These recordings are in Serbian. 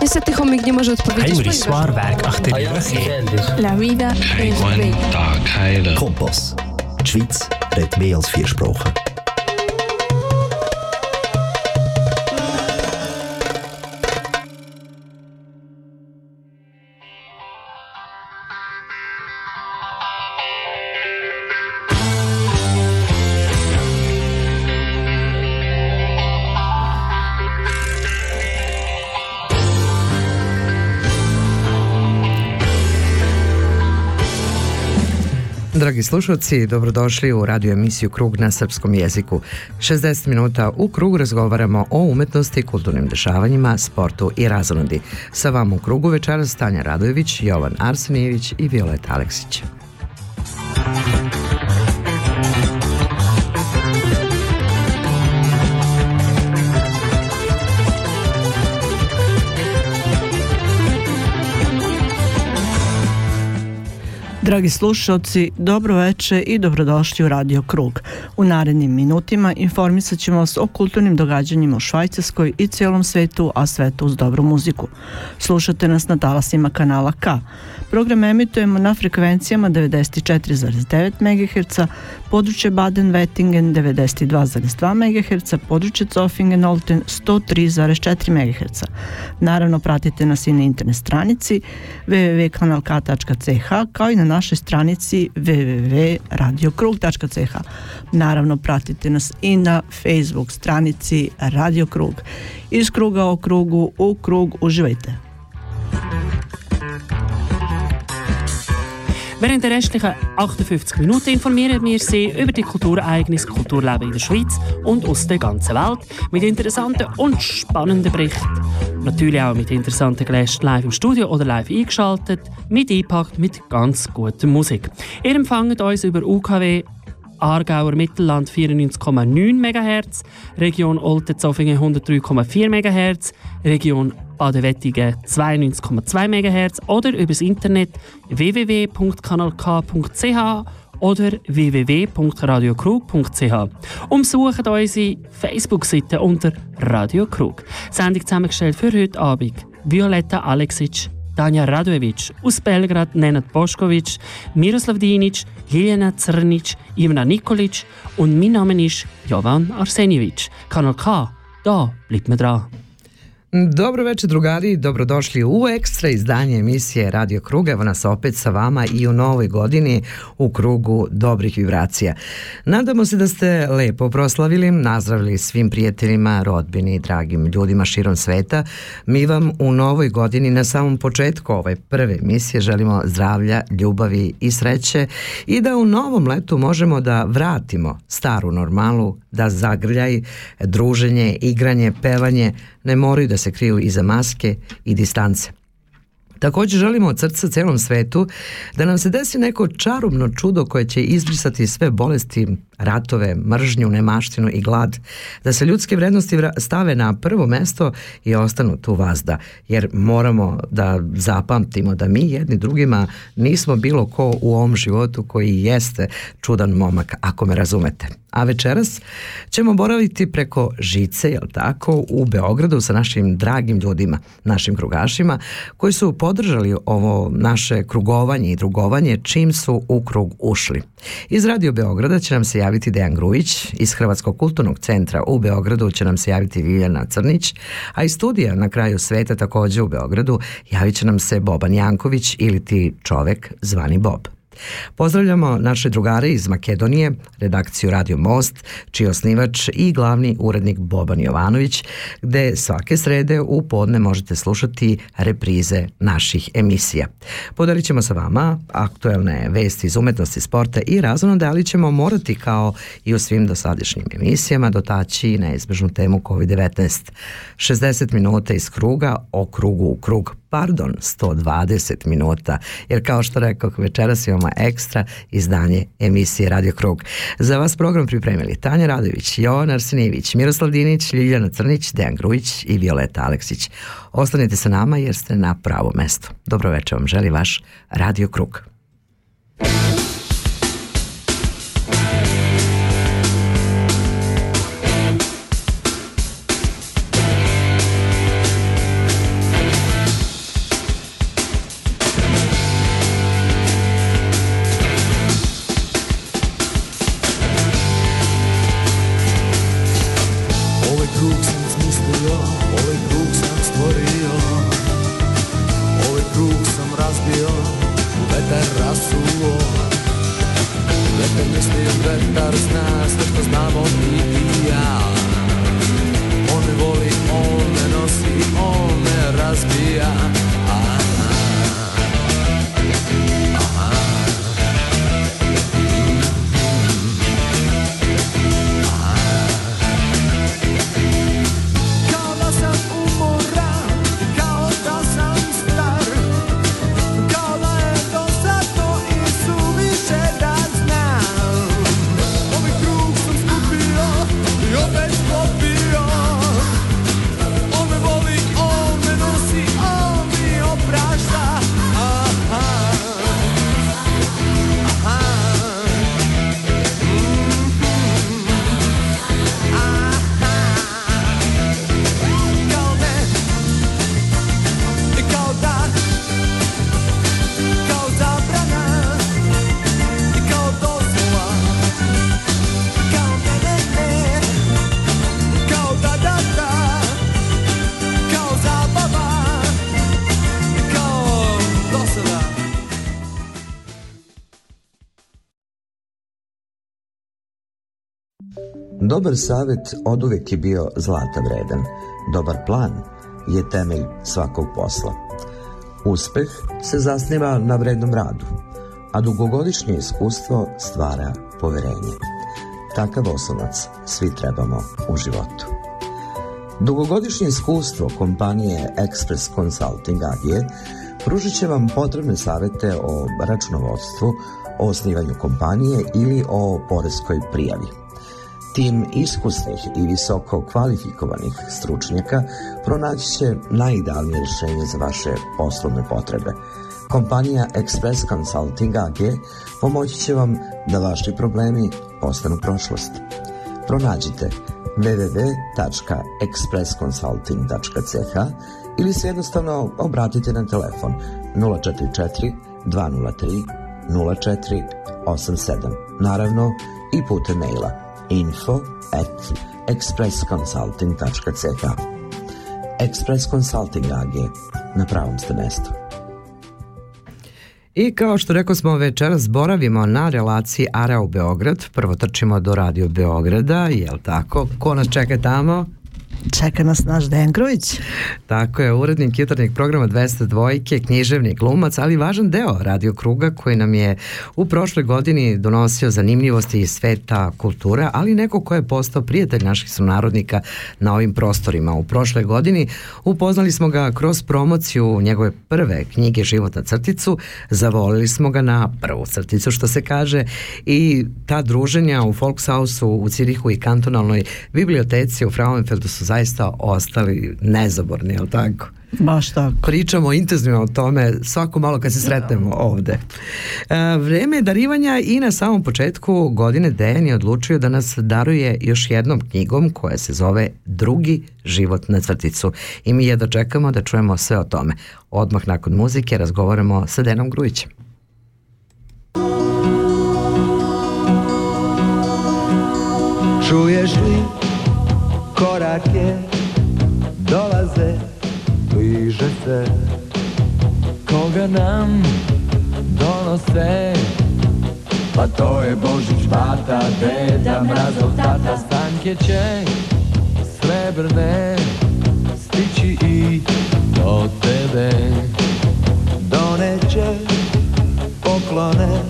Niestety chomik nie może odpowiedzieć. Heinrich Swarwerk achterübergehen. La vida es bella. Kompass. Die Schweiz redet mehr als vier Sprachen. Dragi slušalci, dobrodošli u radio emisiju Krug na srpskom jeziku. 60 minuta u Krug razgovaramo o umetnosti, kulturnim dešavanjima, sportu i razonodi. Sa vama u Krugu večeras Tanja Radojević, Jovan Arsenijević i Violeta Aleksić. Dragi slušalci, dobro veče i dobrodošli u Radio Krug. U narednim minutima informisat ćemo vas o kulturnim događanjima u Švajcarskoj i cijelom svetu, a svetu uz dobru muziku. Slušate nas na talasima kanala K. Program emitujemo na frekvencijama 94,9 MHz, područje Baden-Wettingen 92,2 MHz, područje Zofingen-Olten 103,4 MHz. Naravno, pratite nas i na internet stranici www.kanalk.ch kao i na našoj stranici www.radiokrug.ch. Naravno, pratite nas i na Facebook stranici Radio Krug. Iz kruga o krugu u krug uživajte. Während der restlichen 58 Minuten informieren wir Sie über die Kulturereignisse, Kulturleben in der Schweiz und aus der ganzen Welt mit interessanten und spannenden Berichten. Natürlich auch mit interessanten Gästen live im Studio oder live eingeschaltet, mit eingepackt mit ganz guter Musik. Ihr empfangt uns über UKW Aargauer Mittelland 94,9 MHz, Region Olten-Zofingen 103,4 MHz, Region Baden-Wettigen 92,2 MHz oder übers Internet www.kanalk.ch oder www.radiokrug.ch. Umsucht unsere Facebook-Seite unter Radio Krug. Sendung zusammengestellt für heute Abend. Violetta Aleksic, Tanja Radojevic, aus Belgrad Nenad Boškovic, Miroslav Dinic, Ljiljana Crnic, Ivana Nikolic und mein Name ist Jovan Arsenjevic. Kanal K, da bleibt man dran. Dobro večer drugari, dobrodošli u ekstra izdanje emisije Radio Krug. Evo nas opet sa vama i u novoj godini u krugu dobrih vibracija. Nadamo se da ste lepo proslavili, nazdravili svim prijateljima, rodbini i dragim ljudima širom sveta. Mi vam u novoj godini na samom početku ove prve emisije želimo zdravlja, ljubavi i sreće i da u novom letu možemo da vratimo staru normalu, da zagrljaj, druženje, igranje, pevanje ne moraju da se kriju iza maske i distance. Takođe želimo od srca celom svetu da nam se desi neko čarobno čudo koje će izbrisati sve bolesti, ratove, mržnju, nemaštinu i glad, da se ljudske vrednosti stave na prvo mesto i ostanu tu vazda, jer moramo da zapamtimo da mi jedni drugima nismo bilo ko u ovom životu koji jeste čudan momak, ako me razumete. A večeras ćemo boraviti preko žice, jel tako, u Beogradu sa našim dragim ljudima, našim krugašima, koji su podržali ovo naše krugovanje i drugovanje čim su u krug ušli. Iz Radio Beograda će nam se javiti Dejan Grujić, iz Hrvatskog kulturnog centra u Beogradu će nam se javiti Viljana Crnić, a iz studija na kraju sveta takođe u Beogradu javit će nam se Boban Janković ili ti čovek zvani Bob. Pozdravljamo naše drugare iz Makedonije, redakciju Radio Most, čiji osnivač i glavni urednik Boban Jovanović, gde svake srede u podne možete slušati reprize naših emisija. Podelit ćemo sa vama aktuelne vesti iz umetnosti, sporta i razonode, ali ćemo morati kao i u svim dosadašnjim emisijama dotaći neizbežnu temu COVID-19. 60 minuta iz kruga o krugu u krug pardon, 120 minuta, jer kao što rekao, večeras imamo ekstra izdanje emisije Radio Krug. Za vas program pripremili Tanja Radović, Jovan Arsenijević, Miroslav Dinić, Ljiljana Crnić, Dejan Grujić i Violeta Aleksić. Ostanite sa nama jer ste na pravo mesto. Dobro večer vam želi vaš Radio Krug. Ovaj Dobar savjet oduvijek je bio zlata vredan. Dobar plan je temelj svakog posla. Uspeh se zasniva na vrednom radu, a dugogodišnje iskustvo stvara poverenje. Takav oslonac svi trebamo u životu. Dugogodišnje iskustvo kompanije Express Consulting AG pružit će vam potrebne savjete o računovodstvu, o osnivanju kompanije ili o poreskoj prijavi. Tim iskusnih i visoko kvalifikovanih stručnjaka pronaći će najidealnije rješenje za vaše poslovne potrebe. Kompanija Express Consulting AG pomoći će vam da vaši problemi postanu prošlost. Pronađite www.expressconsulting.ch ili se jednostavno obratite na telefon 044 203 0487. Naravno i putem maila info at expressconsulting.ch Express Consulting AG na pravom ste mestu. I kao što rekao smo večeras boravimo na relaciji Ara u Beograd. Prvo trčimo do Radio Beograda, jel tako? Ko nas čeka tamo? Čeka nas naš Dejan Grujić. Tako je, urednik jutarnjeg programa 202, književni glumac, ali važan deo radio kruga koji nam je u prošloj godini donosio zanimljivosti iz sveta kultura, ali neko ko je postao prijatelj naših sunarodnika na ovim prostorima. U prošloj godini upoznali smo ga kroz promociju njegove prve knjige Život na crticu, zavolili smo ga na prvu crticu, što se kaže, i ta druženja u Volkshausu, u Cirihu i kantonalnoj biblioteci u Frauenfeldu su zaista ostali nezaborni, jel tako? Baš tako. Pričamo intenzivno o tome svako malo kad se sretnemo ovde. E, vreme je darivanja i na samom početku godine Dejan je odlučio da nas daruje još jednom knjigom koja se zove Drugi život na crticu. I mi jedno čekamo da čujemo sve o tome. Odmah nakon muzike razgovaramo sa Denom Grujićem. Čuješ li korake dolaze, bliže se. Koga nam donose? Pa to je Božić bata, deda, mrazov tata. Stanke će srebrne stići i do tebe. Doneće poklone.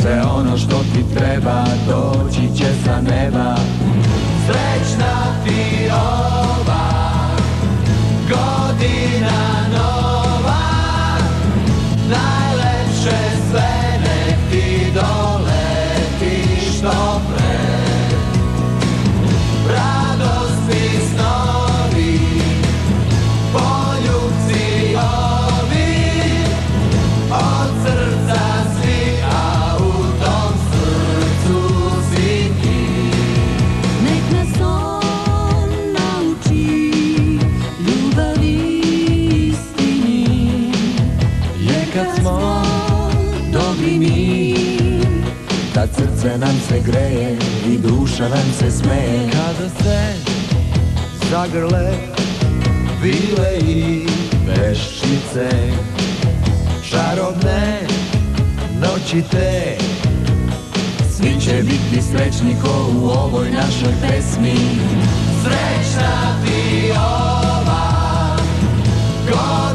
Sve ono što ti treba doći će sa neba Srećna ti ova godina srce nam se greje i duša nam se smeje. Kada se zagrle vile i veščice Čarobne noći te Svi će biti srećni ko u ovoj našoj pesmi Srećna ti ova godina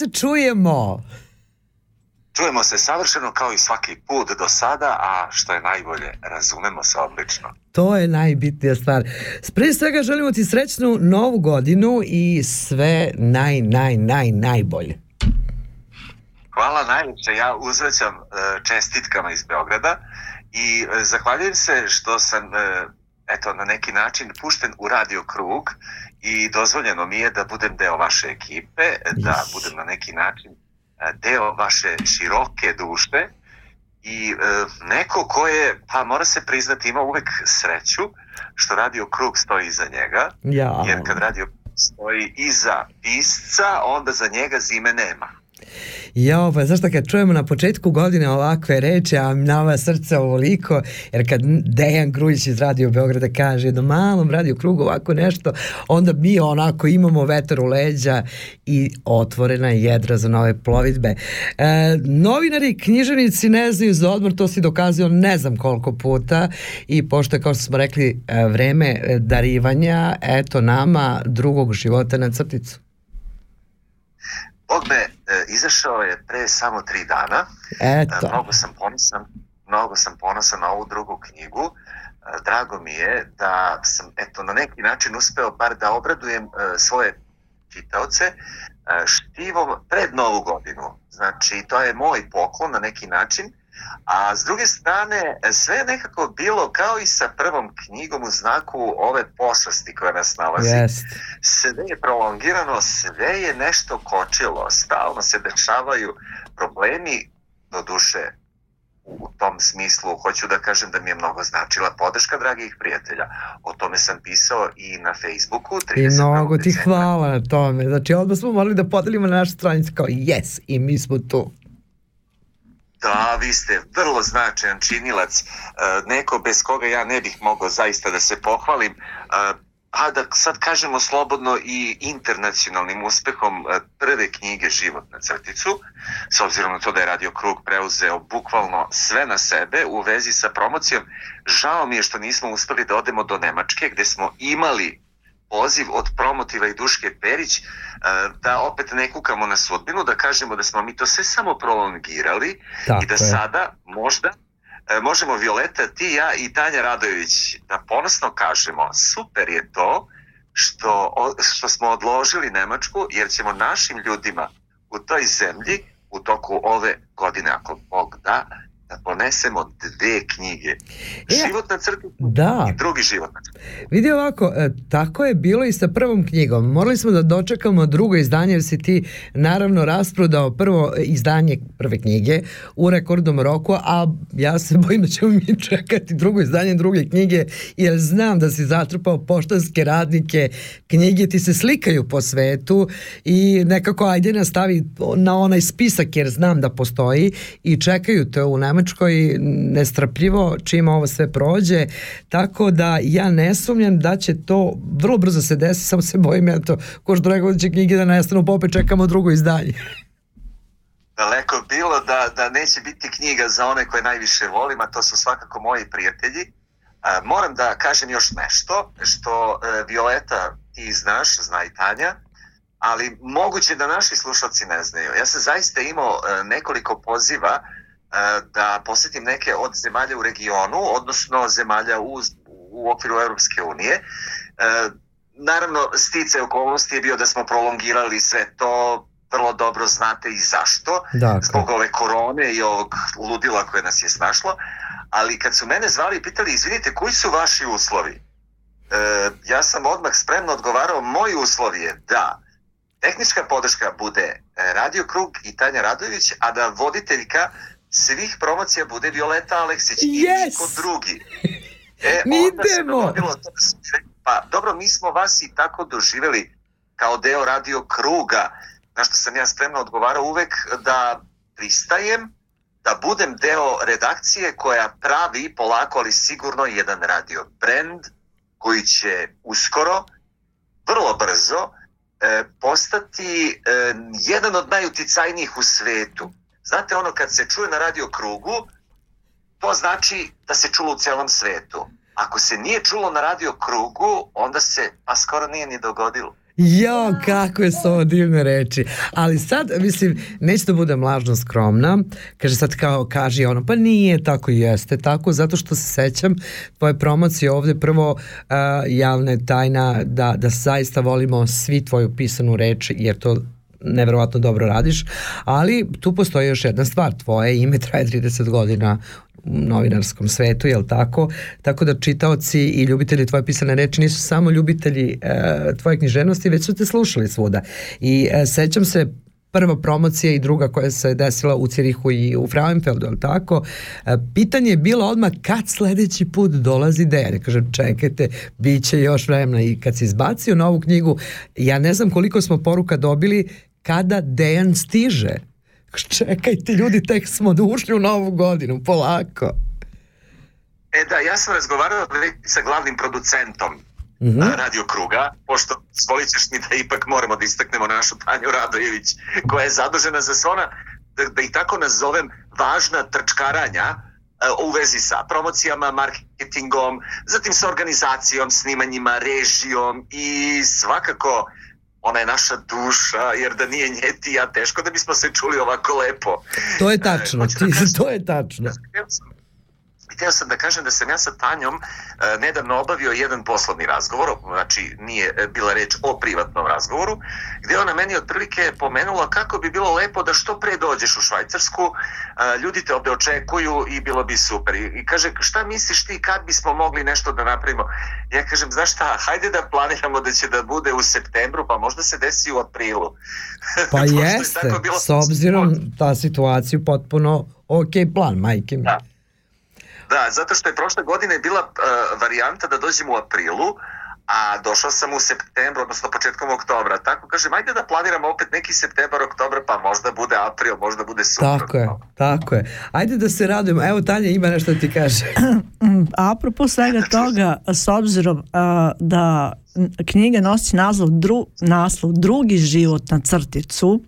se čujemo? Čujemo se savršeno kao i svaki put do sada, a što je najbolje, razumemo se odlično. To je najbitnija stvar. Pre svega želimo ti srećnu novu godinu i sve naj, naj, naj, najbolje. Hvala najljepše, ja uzvraćam e, čestitkama iz Beograda i e, zahvaljujem se što sam e, eto na neki način pušten u radio krug i dozvoljeno mi je da budem deo vaše ekipe, da budem na neki način e, deo vaše široke duše i e, neko ko je, pa mora se priznati, ima uvek sreću što radio krug stoji iza njega, Ja. jer kad radio stoji iza pisca, onda za njega zime nema. Jo, pa zašto kad čujemo na početku godine ovakve reči, a nama srce ovoliko, jer kad Dejan Grujić iz Radio Beograda kaže jednom malom radio krugu ovako nešto, onda mi onako imamo vetar u leđa i otvorena je jedra za nove plovidbe. E, novinari, književnici ne znaju za odmor, to si dokazio ne znam koliko puta i pošto je, kao što smo rekli, e, vreme darivanja, eto nama drugog života na crticu. Bog me, e, izašao je pre samo tri dana. Eto. E, Mnogo sam ponosan, mnogo sam ponosan na ovu drugu knjigu. E, Drago mi je da sam eto na neki način uspeo bar da obradujem e, svoje čitaoce e, štivom pred novu godinu. Znači, to je moj poklon na neki način. A s druge strane, sve je nekako bilo kao i sa prvom knjigom u znaku ove pošasti koja nas nalazi Jest. sve je prolongirano, sve je nešto kočilo, stalno se dešavaju problemi, do duše u tom smislu hoću da kažem da mi je mnogo značila podrška dragih prijatelja. O tome sam pisao i na Facebooku. I 31. mnogo ti hvala na tome. Znači, odmah smo morali da podelimo na našu stranicu kao yes, i mi smo tu. Da, vi ste vrlo značajan činilac, e, neko bez koga ja ne bih mogao zaista da se pohvalim, e, a da sad kažemo slobodno i internacionalnim uspehom e, prve knjige Život na crticu, s obzirom na to da je Radio Krug preuzeo bukvalno sve na sebe u vezi sa promocijom, žao mi je što nismo uspeli da odemo do Nemačke gde smo imali poziv od promotiva i Duške Perić e, da opet ne kukamo na sudbinu, da kažemo da smo mi to sve samo prolongirali Tako i da je. sada možda e, možemo Violeta, ti, ja i Tanja Radojević da ponosno kažemo super je to što, što smo odložili Nemačku jer ćemo našim ljudima u toj zemlji u toku ove godine, ako Bog da, da ponesemo dve knjige. E, Život na crticu Da. i drugi život na crticu. Vidi ovako, e, tako je bilo i sa prvom knjigom. Morali smo da dočekamo drugo izdanje jer si ti naravno rasprodao prvo izdanje prve knjige u rekordnom roku, a ja se bojim da ćemo mi čekati drugo izdanje druge knjige jer znam da si zatrpao poštanske radnike, knjige ti se slikaju po svetu i nekako ajde nas stavi na onaj spisak jer znam da postoji i čekaju te u Nemačkoj nestrpljivo čim ovo sve prođe, tako da ja ne sumnjam da će to vrlo brzo se desiti, samo se bojim ja to, ko što rekao da će knjige da nestanu, pa opet čekamo drugo izdanje. daleko bilo da, da neće biti knjiga za one koje najviše volim, a to su svakako moji prijatelji. A, moram da kažem još nešto, što e, Violeta ti znaš, zna i Tanja, ali moguće da naši slušalci ne znaju. Ja sam zaista imao e, nekoliko poziva da posetim neke od zemalja u regionu, odnosno zemalja u, u okviru Europske unije. E, naravno, stice okolnosti je bio da smo prolongirali sve to, vrlo dobro znate i zašto, Dakle. zbog ove korone i ovog ludila koje nas je snašlo, ali kad su mene zvali i pitali, izvinite, koji su vaši uslovi? E, ja sam odmah spremno odgovarao, moji uslovi je da tehnička podrška bude e, Radio Krug i Tanja Radović, a da voditeljka svih promocija bude Violeta Aleksić i Yes! niko drugi. E, Mi onda se idemo! dogodilo to da sve- Pa dobro, mi smo vas i tako doživjeli kao deo Radio Kruga, na što sam ja spremno odgovarao uvek da pristajem da budem deo redakcije koja pravi polako ali sigurno jedan radio brand koji će uskoro, vrlo brzo, e, postati e, jedan od najuticajnijih u svetu. Znate ono kad se čuje na radio krugu, to znači da se čulo u celom svetu. Ako se nije čulo na radio krugu, onda se pa skoro nije ni dogodilo. Jo, kako je ovo divne reči. Ali sad, mislim, neće da budem lažno skromna. Kaže sad kao, kaže ono, pa nije tako jeste, tako zato što se sećam tvoje promocije ovde prvo uh, javna je tajna da, da zaista volimo svi tvoju pisanu reč jer to neverovatno dobro radiš, ali tu postoji još jedna stvar, tvoje ime traje 30 godina u novinarskom svetu, jel tako? Tako da čitaoci i ljubitelji tvoje pisane reči nisu samo ljubitelji e, tvoje književnosti, već su te slušali svuda. I e, sećam se prva promocija i druga koja se desila u Cirihu i u Frauenfeldu, jel tako? E, pitanje je bilo odmah kad sledeći put dolazi Dejan. Ja Kažem, čekajte, bit će još vremena. I kad si izbacio novu knjigu, ja ne znam koliko smo poruka dobili kada Dejan stiže. Čekajte ljudi, tek smo ušli u novu godinu, polako. E da, ja sam razgovarao sa glavnim producentom Mhm. a, Radio Kruga, pošto svolit ćeš mi da ipak moramo da istaknemo našu Tanju Radojević, koja je zadužena za sve ona, da, da ih tako nazovem, važna trčkaranja e, u vezi sa promocijama, marketingom, zatim sa organizacijom, snimanjima, režijom i svakako ona je naša duša, jer da nije nje ti ja, teško da bismo se čuli ovako lepo. To je tačno, E, da ti, kažem- to je tačno. Hteo sam- da kažem da sam ja sa Tanjom e, nedavno obavio jedan poslovni razgovor, znači nije e, bila reč o privatnom razgovoru, gde je ona meni otprilike pomenula kako bi bilo lepo da što pre dođeš u Švajcarsku, e, ljudi te ovde očekuju i bilo bi super. I, kaže, šta misliš ti kad bismo mogli nešto da napravimo? Ja kažem, znaš šta, hajde da planiramo da će da bude u septembru, pa možda se desi u aprilu. Pa je jeste, tako bilo- s obzirom ta situaciju potpuno ok plan, majke mi. Da. Da, zato što je prošle godine bila uh, varijanta da dođem u aprilu, a došao sam u septembru, odnosno početkom oktobra. Tako kažem, ajde da planiramo opet neki septembar, oktobar, pa možda bude april, možda bude suprotno. Tako je, tako je. Ajde da se radujemo. Evo Tanja ima nešto da ti kaže. Apropo svega toga, s obzirom a, da knjiga nosi naslov, dru, naslov Drugi život na crticu,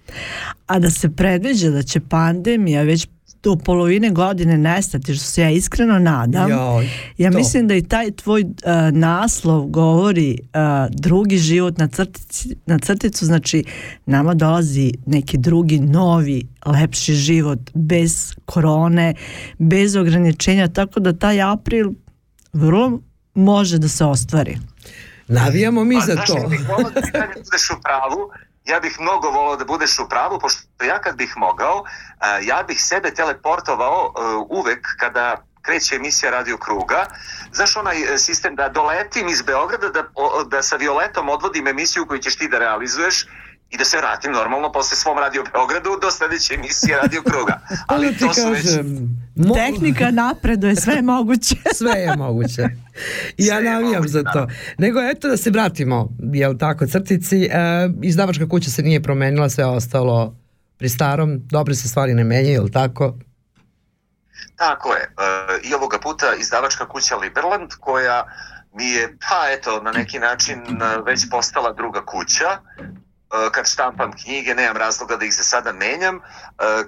a da se predviđa da će pandemija već do polovine godine nestati, što se ja iskreno nadam. Joj, ja to. mislim da i taj tvoj a, naslov govori a, drugi život na, crtici, na crticu, znači nama dolazi neki drugi, novi, lepši život bez korone, bez ograničenja, tako da taj april vrlo može da se ostvari. Navijamo mi Pa, za znaš, to. ja bih volao da ti dalje budeš u pravu, ja bih mnogo volao da budeš u pravu, pošto ja kad bih mogao, a, ja bih sebe teleportovao a, uvek kada kreće emisija Radio Kruga. Znaš onaj e, sistem da doletim iz Beograda, da, da sa Violetom odvodim emisiju koju ćeš ti da realizuješ i da se vratim normalno posle svom Radio Beogradu do sledeće emisije Radio Kruga. Ali ti to su već... mo- Tehnika napreduje, sve je moguće. sve je moguće. I ja navijam moguće, za to. Nego eto da se vratimo, jel tako, crtici. E, izdavačka kuća se nije promenila, sve ostalo pri starom. Dobre se stvari ne menjaju, jel tako? Tako je. E, I ovoga puta izdavačka kuća Liberland koja mi je, pa eto, na neki način e, već postala druga kuća. E, Kad štampam knjige, nemam razloga da ih za sada menjam. E,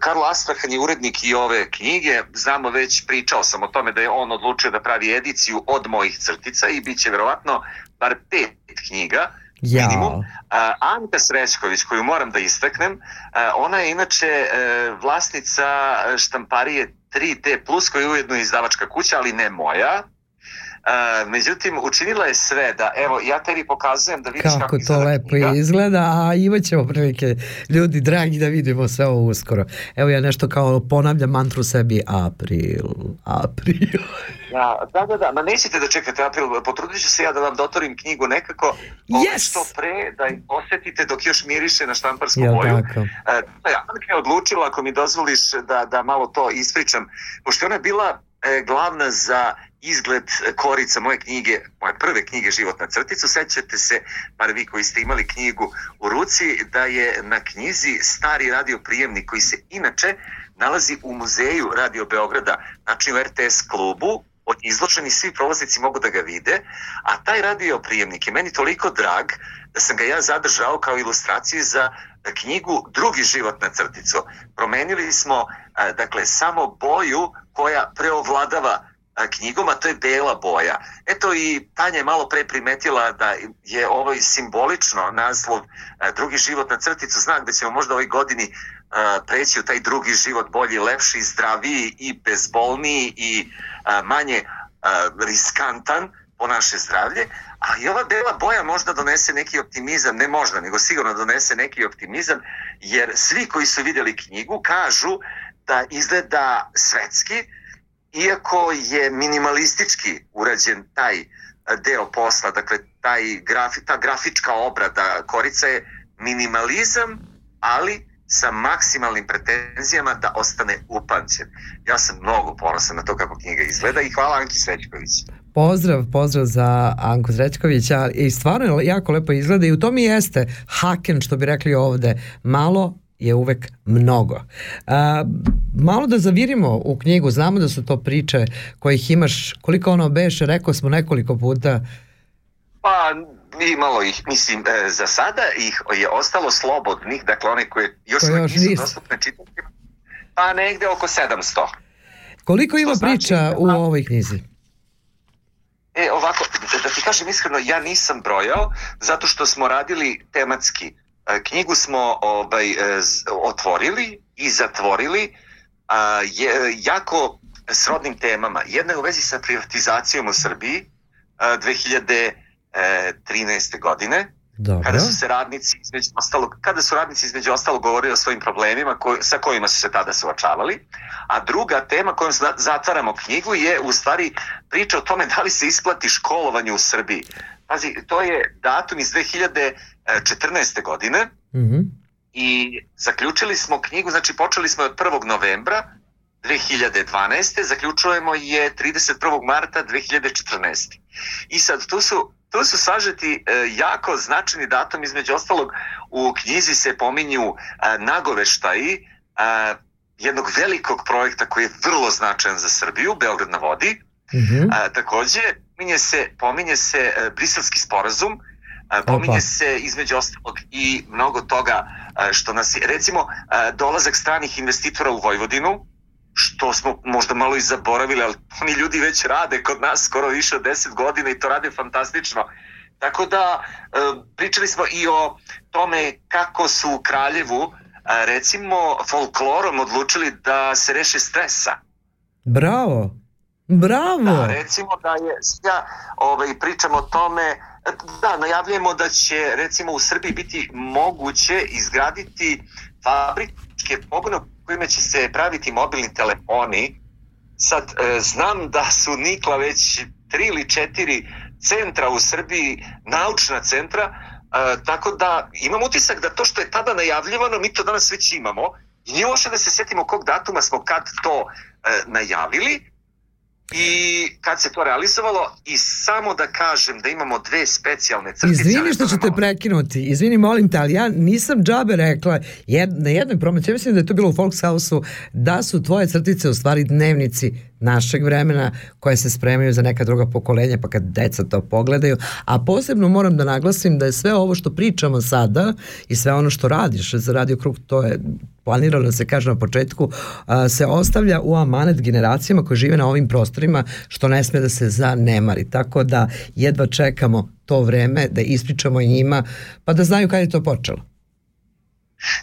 Karlo Astrahan je urednik i ove knjige. Znamo već, pričao sam o tome da je on odlučio da pravi ediciju od mojih crtica i bit će verovatno bar pet knjiga Ja. minimum. A, Anka Srećković, koju moram da istaknem, ona je inače e, vlasnica e, štamparije 3T+, koja je ujedno izdavačka kuća, ali ne moja. A, međutim, učinila je sve da, evo, ja tebi pokazujem da vidiš kako, Kako to lepo knjiga. izgleda, a imat ćemo prilike, ljudi dragi, da vidimo sve ovo uskoro. Evo ja nešto kao ponavljam mantru sebi, april, april. Ja, da, da, da, ma nećete da čekate april, potrudit ću se ja da vam dotorim knjigu nekako ovaj, Yes! što pre, da je osetite dok još miriše na štamparsku Jel boju. tako? Pa ja, Anka je odlučila, ako mi dozvoliš da, da malo to ispričam, pošto je ona bila e, glavna za izgled e, korica moje knjige, moje prve knjige Život na crticu, sećate se, bar vi koji ste imali knjigu u ruci, da je na knjizi stari radio prijemnik koji se inače nalazi u muzeju Radio Beograda, znači u RTS klubu, od izločeni svi prolaznici mogu da ga vide, a taj radio prijemnik je meni toliko drag da sam ga ja zadržao kao ilustraciju za knjigu Drugi život na crticu. Promenili smo a, dakle samo boju koja preovladava knjigom, a to je bela boja. Eto i Tanja je malo pre primetila da je ovo simbolično naslov a, Drugi život na crticu, znak da ćemo možda ovoj godini a, preći u taj drugi život bolji, lepši, zdraviji i bezbolniji i a, manje riskantan po naše zdravlje, a i ova bela boja možda donese neki optimizam, ne možda, nego sigurno donese neki optimizam, jer svi koji su vidjeli knjigu kažu da izgleda svetski, iako je minimalistički urađen taj e, deo posla, dakle taj grafi, ta grafička obrada korica je minimalizam, ali sa maksimalnim pretenzijama da ostane upamćen. Ja sam mnogo ponosan na to kako knjiga izgleda i hvala Anki Srećković. Pozdrav, pozdrav za Anku Zrećkovića i stvarno je jako lepo izgleda i u tom i jeste haken što bi rekli ovde, malo je uvek mnogo. A, malo da zavirimo u knjigu, znamo da su to priče kojih imaš, koliko ono beše, rekao smo nekoliko puta, Pa imalo ih, mislim, e, za sada ih je ostalo slobodnih, dakle one koje još Koje još nisu nisu. dostupne čitateljima, pa negde oko 700. koliko ima znači priča u da- ovoj knjizi? E, ovako, da ti kažem iskreno, ja nisam brojao, zato što smo radili tematski. E, Knjigu smo ovaj, e, otvorili i zatvorili a, je, jako srodnim temama. Jedna je u vezi sa privatizacijom u Srbiji a, 2013. godine, Dobro. kada su se radnici između ostalog, kada su radnici između ostalog govorili o svojim problemima koj, sa kojima su se tada suočavali, a druga tema kojom za- zatvaramo knjigu je u stvari priča o tome da li se isplati školovanje u Srbiji. Pazi, to je datum iz 2014. godine Mhm. i zaključili smo knjigu, znači počeli smo od 1. novembra 2012. zaključujemo je 31. marta 2014. I sad tu su tu su sažeti e, jako značajni datum između ostalog u knjizi se pominju e, nagoveštaji e, jednog velikog projekta koji je vrlo značajan za Srbiju, Beograd na vodi, Mhm. A, takođe, pominje se, pominje se e, briselski sporazum, a, pominje Opa. se između ostalog i mnogo toga a, što nas je, recimo, dolazak stranih investitora u Vojvodinu, što smo možda malo i zaboravili, ali oni ljudi već rade kod nas skoro više od 10 godina i to rade fantastično. Tako da e, pričali smo i o tome kako su u Kraljevu recimo folklorom odlučili da se reše stresa. Bravo, bravo. Da, recimo da je, ja ovaj, pričam o tome Da, najavljujemo da će recimo u Srbiji biti moguće izgraditi fabričke pogone kojima će se praviti mobilni telefoni. Sad, e, znam da su nikla već tri ili četiri centra u Srbiji, naučna centra, e, tako da imam utisak da to što je tada najavljivano, mi to danas već imamo. I nije da se setimo kog datuma smo kad to e, najavili, i kad se to realizovalo i samo da kažem da imamo dve specijalne crtice. Izvini što ću te prekinuti, izvini molim te, ali ja nisam džabe rekla jed, na jednoj promociji, ja mislim da je to bilo u Volkshouse-u, da su tvoje crtice u stvari dnevnici našeg vremena koje se spremaju za neka druga pokolenja pa kad deca to pogledaju, a posebno moram da naglasim da je sve ovo što pričamo sada i sve ono što radiš za Radio Krug, to je planirano da se kaže na početku, se ostavlja u amanet generacijama koje žive na ovim prostorima što ne sme da se zanemari. Tako da jedva čekamo to vreme da ispričamo i njima pa da znaju kada je to počelo.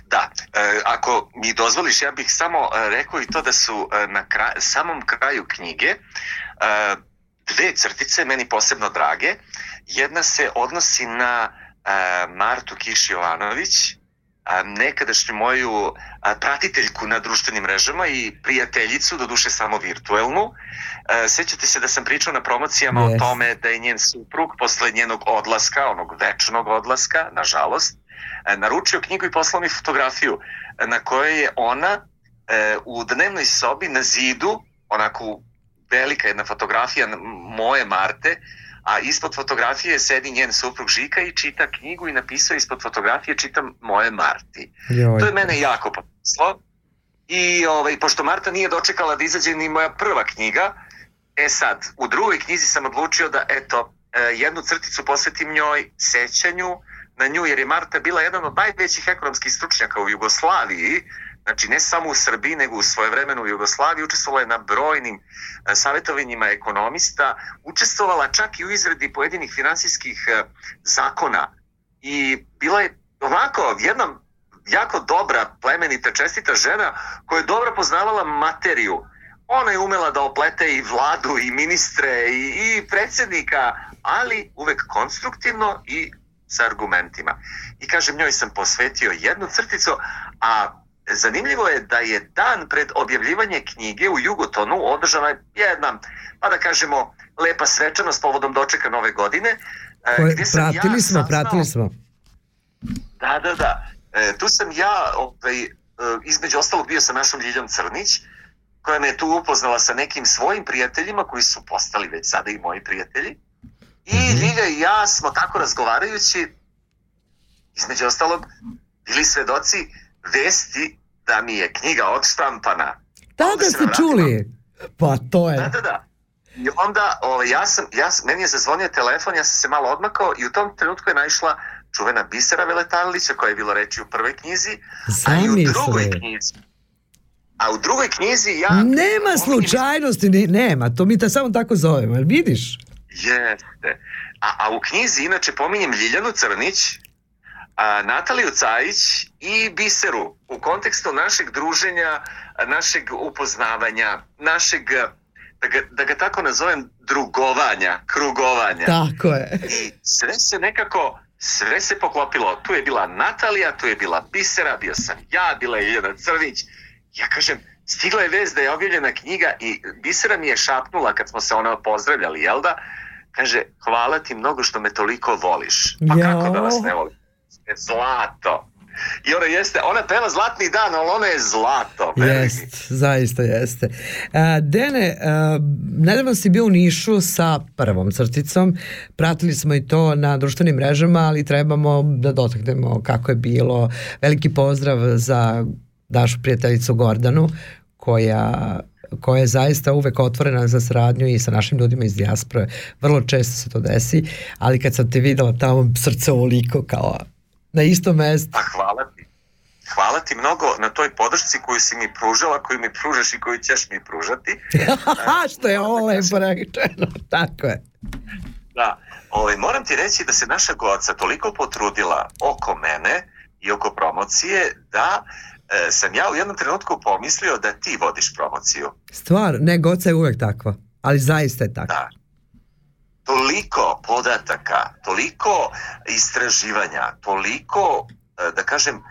Da, e, ako mi dozvoliš, ja bih samo e, rekao i to da su e, na kraj, samom kraju knjige e, dve crtice meni posebno drage. Jedna se odnosi na e, Martu Kiš Jovanović, a, nekadašnju moju a, pratiteljku na društvenim mrežama i prijateljicu, do duše samo virtuelnu. E, sećate se da sam pričao na promocijama Yes. o tome da je njen suprug posle njenog odlaska, onog večnog odlaska, nažalost, naručio knjigu i poslao mi fotografiju e, na kojoj je ona e, u dnevnoj sobi na zidu, onako velika jedna fotografija moje Marte, a ispod fotografije sedi njen suprug Žika i čita knjigu i napisao ispod fotografije čitam moje Marti. Joj. To je mene jako popislo. I ovaj, pošto Marta nije dočekala da izađe ni moja prva knjiga, e sad, u drugoj knjizi sam odlučio da, eto, e, jednu crticu posvetim njoj sećanju na nju, jer je Marta bila jedan od najvećih ekonomskih stručnjaka u Jugoslaviji, znači ne samo u Srbiji, nego u svoje vremenu u Jugoslaviji, učestvovala je na brojnim e, savjetovanjima ekonomista, učestvovala čak i u izradi pojedinih finansijskih e, zakona i bila je onako jedna jako dobra, plemenita, čestita žena koja je dobro poznavala materiju. Ona je umela da oplete i vladu i ministre i, i predsjednika, ali uvek konstruktivno i sa argumentima. I kažem, njoj sam posvetio jednu crticu, a zanimljivo je da je dan pred objavljivanje knjige u Jugotonu održana je jedna, pa da kažemo, lepa svečanost povodom dočeka nove godine. e, Koje, gde sam pratili ja smo, saznao- pratili smo. Da, da, da. E, tu sam ja, ovaj, e, između ostalog, bio sa našom Ljiljom Crnić, koja me je tu upoznala sa nekim svojim prijateljima, koji su postali već sada i moji prijatelji. I Ljilja i ja smo tako razgovarajući, između ostalog, bili svedoci vesti da mi je knjiga odštampana. Tada se ste čuli? Pa to Da, je. da, da. I onda ovaj, ja sam, ja, meni je zazvonio telefon, ja sam se malo odmakao i u tom trenutku je naišla čuvena Bisera Veletanovića koja je bilo reči u prvoj knjizi, a i u drugoj Zamisli. knjizi. A u drugoj knjizi ja... Nema slučajnosti, ni, nema, to mi te samo tako zovemo, jel vidiš? Jeste. A, a u knjizi inače pominjem Ljiljanu Crnić, a, Nataliju Cajić i Biseru u kontekstu našeg druženja, našeg upoznavanja, našeg, da ga, da ga tako nazovem, drugovanja, krugovanja. Tako je. I sve se nekako, sve se poklopilo. Tu je bila Natalija, tu je bila Bisera, bio sam ja, bila je Ljiljana Crnić. Ja kažem, stigla je vez da je objavljena knjiga i Bisera mi je šapnula kad smo se ono pozdravljali, jel da? Kaže, hvala ti mnogo što me toliko voliš. Pa kako da vas ne volim? Ste Zlato. I ona jeste, ona peva Zlatni dan, ali ona je zlato. Jest, zaista jeste. A, Dene, a, nedavno si bio u Nišu sa prvom crticom, pratili smo i to na društvenim mrežama, ali trebamo da dotaknemo kako je bilo. Veliki pozdrav za našu prijateljicu Gordanu, koja koja je zaista uvek otvorena za saradnju i sa našim ljudima iz dijaspore. Vrlo često se to desi, ali kad sam te videla tamo srce ovoliko kao na istom mestu. Pa hvala ti. Hvala ti mnogo na toj podršci koju si mi pružala, koju mi pružaš i koju ćeš mi pružati. Što je ovo lepo rečeno, tako je. Da, ovaj, moram ti reći da se naša goca toliko potrudila oko mene i oko promocije da e, sam ja u jednom trenutku pomislio da ti vodiš promociju. Stvar, ne, Goca je uvek takva, ali zaista je takva. Da. toliko podataka, toliko istraživanja, toliko, e, da kažem,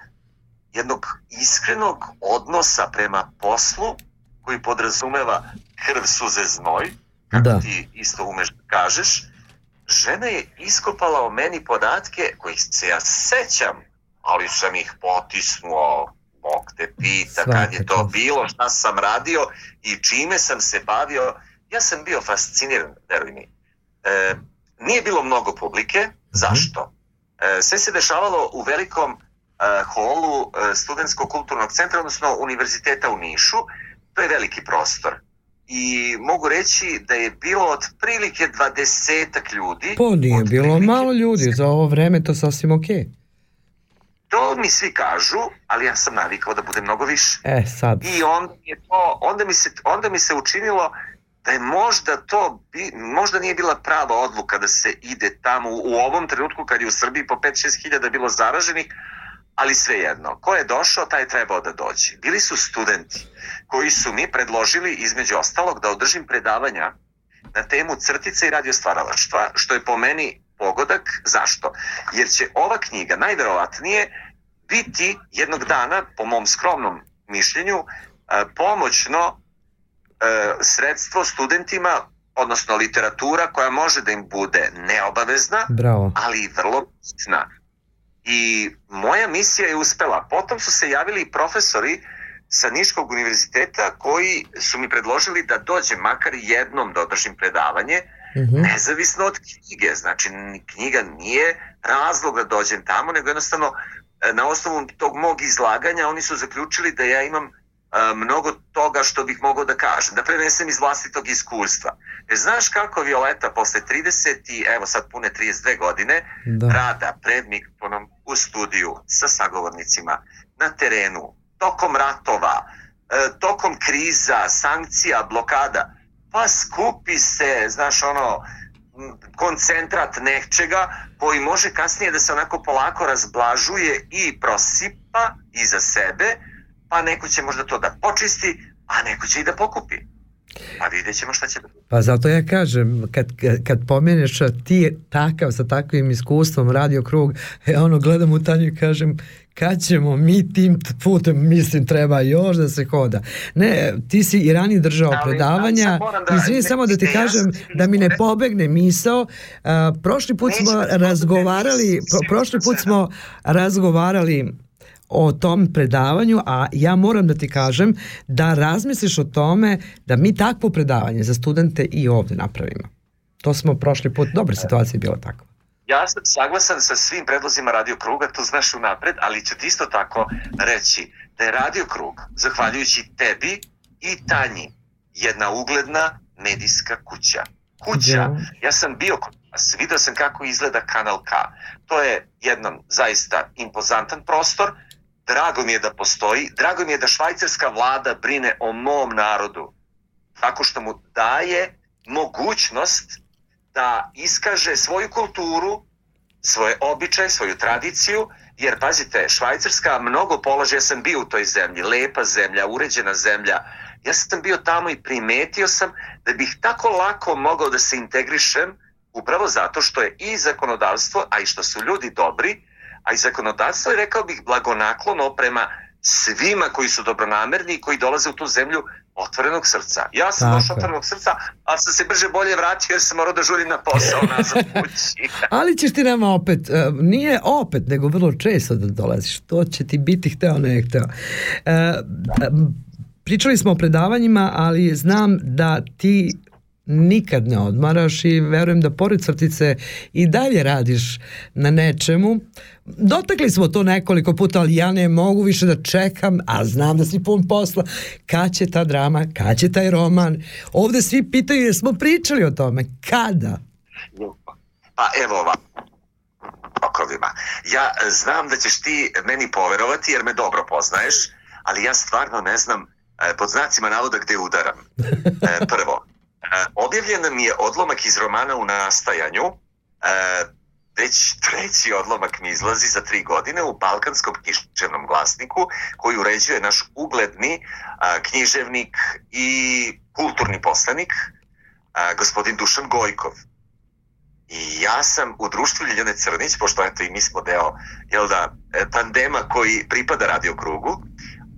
jednog iskrenog odnosa prema poslu koji podrazumeva krv, suze, znoj, kako Da. ti isto umeš da kažeš, žena je iskopala o meni podatke kojih se ja sećam, ali sam ih potisnuo, Bog te pita kad je to Svakako. bilo, šta sam radio i čime sam se bavio. Ja sam bio fasciniran, veruj mi. E, nije bilo mnogo publike, zašto? E, sve se dešavalo u velikom e, holu e, Studentskog kulturnog centra, odnosno univerziteta u Nišu. To je veliki prostor. I mogu reći da je bilo otprilike dvadesetak ljudi. Po nije bilo malo ljudi, za ovo vreme to sasvim okej. To mi svi kažu, ali ja sam navikao da bude mnogo više. E, sad. I onda, je to, onda, mi se, onda mi se učinilo da je možda to, bi, možda nije bila prava odluka da se ide tamo u, ovom trenutku kad je u Srbiji po 5-6 hiljada bilo zaraženih, ali svejedno, ko je došao, taj je trebao da dođe. Bili su studenti koji su mi predložili između ostalog da održim predavanja na temu crtice i radiostvaralaštva, što je po meni pogodak. Zašto? Jer će ova knjiga najverovatnije biti jednog dana, po mom skromnom mišljenju, e, pomoćno e, sredstvo studentima, odnosno literatura koja može da im bude neobavezna, Bravo. ali i vrlo bitna. I moja misija je uspela. Potom su se javili i profesori sa Niškog univerziteta koji su mi predložili da dođem makar jednom da održim predavanje, Mhm. nezavisno od knjige. Znači, knjiga nije razlog da dođem tamo, nego jednostavno e, na osnovu tog mog izlaganja oni su zaključili da ja imam e, mnogo toga što bih mogao da kažem, da prenesem iz vlastitog iskustva. Jer znaš kako Violeta posle 30 i evo sad pune 32 godine Da. rada pred mikrofonom u studiju sa sagovornicima na terenu, tokom ratova, e, tokom kriza, sankcija, blokada, pa skupi se, znaš, ono, koncentrat nečega koji može kasnije da se onako polako razblažuje i prosipa iza sebe, pa neko će možda to da počisti, a neko će i da pokupi. Pa vidjet ćemo šta će da. Pa zato ja kažem, kad, kad- pomeneš ti takav sa takvim iskustvom radio krug, ja ono gledam u tanju i kažem kad ćemo mi tim putem, mislim, treba još da se hoda. Ne, ti si i ranije držao Ali, predavanja, moram da- izvini ne, samo da ti ne, kažem sam- da mi ne pobegne misao, a, prošli put smo da razgovarali, pro- prošli put smo razgovarali o tom predavanju, a ja moram da ti kažem da razmisliš o tome da mi takvo predavanje za studente i ovde napravimo. To smo prošli put, dobra situacija je bila takva. Ja sam saglasan sa svim predlozima Radio Kruga, to znaš unapred, ali ću ti isto tako reći da je Radio Krug, zahvaljujući tebi i Tanji, jedna ugledna medijska kuća. Kuća, Da. ja sam bio kod vas, vidio sam kako izgleda Kanal K. To je jedan zaista impozantan prostor, drago mi je da postoji, drago mi je da švajcarska vlada brine o mom narodu, tako što mu daje mogućnost da iskaže svoju kulturu, svoje običaje, svoju tradiciju, jer pazite, Švajcarska mnogo polaže, ja sam bio u toj zemlji, lepa zemlja, uređena zemlja, ja sam bio tamo i primetio sam da bih tako lako mogao da se integrišem upravo zato što je i zakonodavstvo, a i što su ljudi dobri, a i zakonodavstvo je, rekao bih, blagonaklono prema svima koji su dobronamerni i koji dolaze u tu zemlju otvorenog srca. Ja sam Tako došao otvorenog srca, ali sam se brže bolje vratio jer sam morao da žurim na posao nazad kući. Ali ćeš ti nama opet, e, nije opet, nego vrlo često da dolaziš. To će ti biti hteo, ne hteo. E, pričali smo o predavanjima, ali znam da ti nikad ne odmaraš i verujem da pored crtice i dalje radiš na nečemu. Dotakli smo to nekoliko puta, ali ja ne mogu više da čekam, a znam da si pun posla. Kad će ta drama, kad će taj roman? Ovde svi pitaju jer smo pričali o tome. Kada? Pa evo ovako rokovima. Ja znam da ćeš ti meni poverovati jer me dobro poznaješ, ali ja stvarno ne znam e, pod znacima navoda gde udaram. E, Prvo, objavljen mi je odlomak iz romana u nastajanju, e, već treći odlomak mi izlazi za tri godine u Balkanskom književnom glasniku koji uređuje naš ugledni a, književnik i kulturni poslanik gospodin Dušan Gojkov. I ja sam u društvu Ljiljane Crnić, pošto eto i mi smo deo jel da, e, tandema koji pripada radio krugu,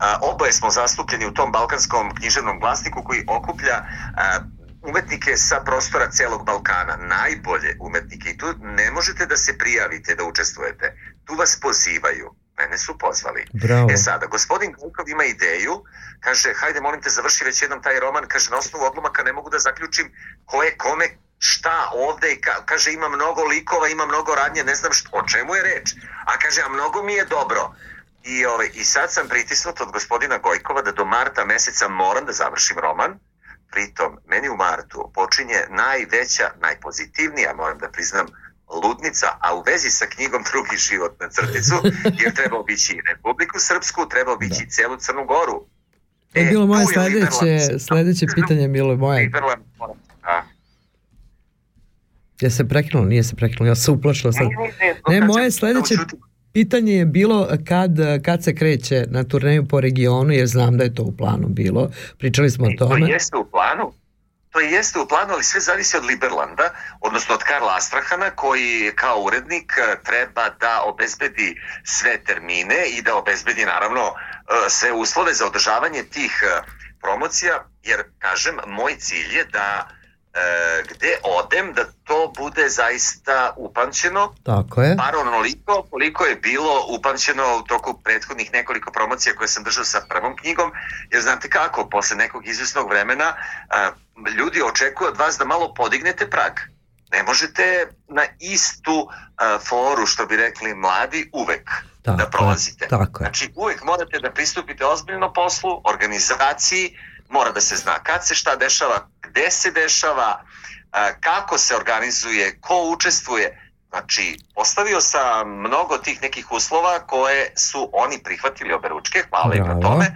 a, oboje smo zastupljeni u tom balkanskom književnom glasniku koji okuplja a, umetnike sa prostora celog Balkana, najbolje umetnike i tu ne možete da se prijavite da učestvujete. Tu vas pozivaju. Mene su pozvali. Bravo. E sada, gospodin Gojkov ima ideju, kaže, hajde molim te završi već jednom taj roman, kaže, na osnovu odlomaka ne mogu da zaključim ko je kome šta ovde, ka, kaže, ima mnogo likova, ima mnogo radnje, ne znam što, o čemu je reč. A kaže, a mnogo mi je dobro. I, ovaj, I sad sam pritisnut od gospodina Gojkova da do marta meseca moram da završim roman, pritom meni u martu počinje najveća, najpozitivnija, moram da priznam, ludnica, a u vezi sa knjigom Drugi život na crticu, jer treba obići i Republiku Srpsku, treba obići i celu Crnu Goru. To je bilo moje sledeće, sledeće pitanje, Milo moje. A, Je se prekinulo? Nije se prekinulo, ja sam uplašila sad. Ne, moje sledeće. Pitanje je bilo kad, kad se kreće na turneju po regionu, jer znam da je to u planu bilo. Pričali smo o To tome. jeste u planu. To jeste u planu, ali sve zavisi od Liberlanda, odnosno od Karla Astrahana, koji kao urednik eh, treba da obezbedi sve termine i da obezbedi naravno eh, sve uslove za održavanje tih promocija, jer kažem, moj cilj je da eh, gde odem da to bude zaista upamćeno Tako je. bar onoliko koliko je bilo upamćeno u toku prethodnih nekoliko promocija koje sam držao sa prvom knjigom, jer znate kako, posle nekog izvesnog vremena a, ljudi očekuju od vas da malo podignete prag. Ne možete na istu a, foru, što bi rekli mladi, uvek Tako da je, prolazite. tako je. Znači, uvek morate da pristupite ozbiljno poslu, organizaciji, mora da se zna kad se šta dešava, gde se dešava, kako se organizuje, ko učestvuje. Znači, postavio sam mnogo tih nekih uslova koje su oni prihvatili obe ručke, hvala im na tome.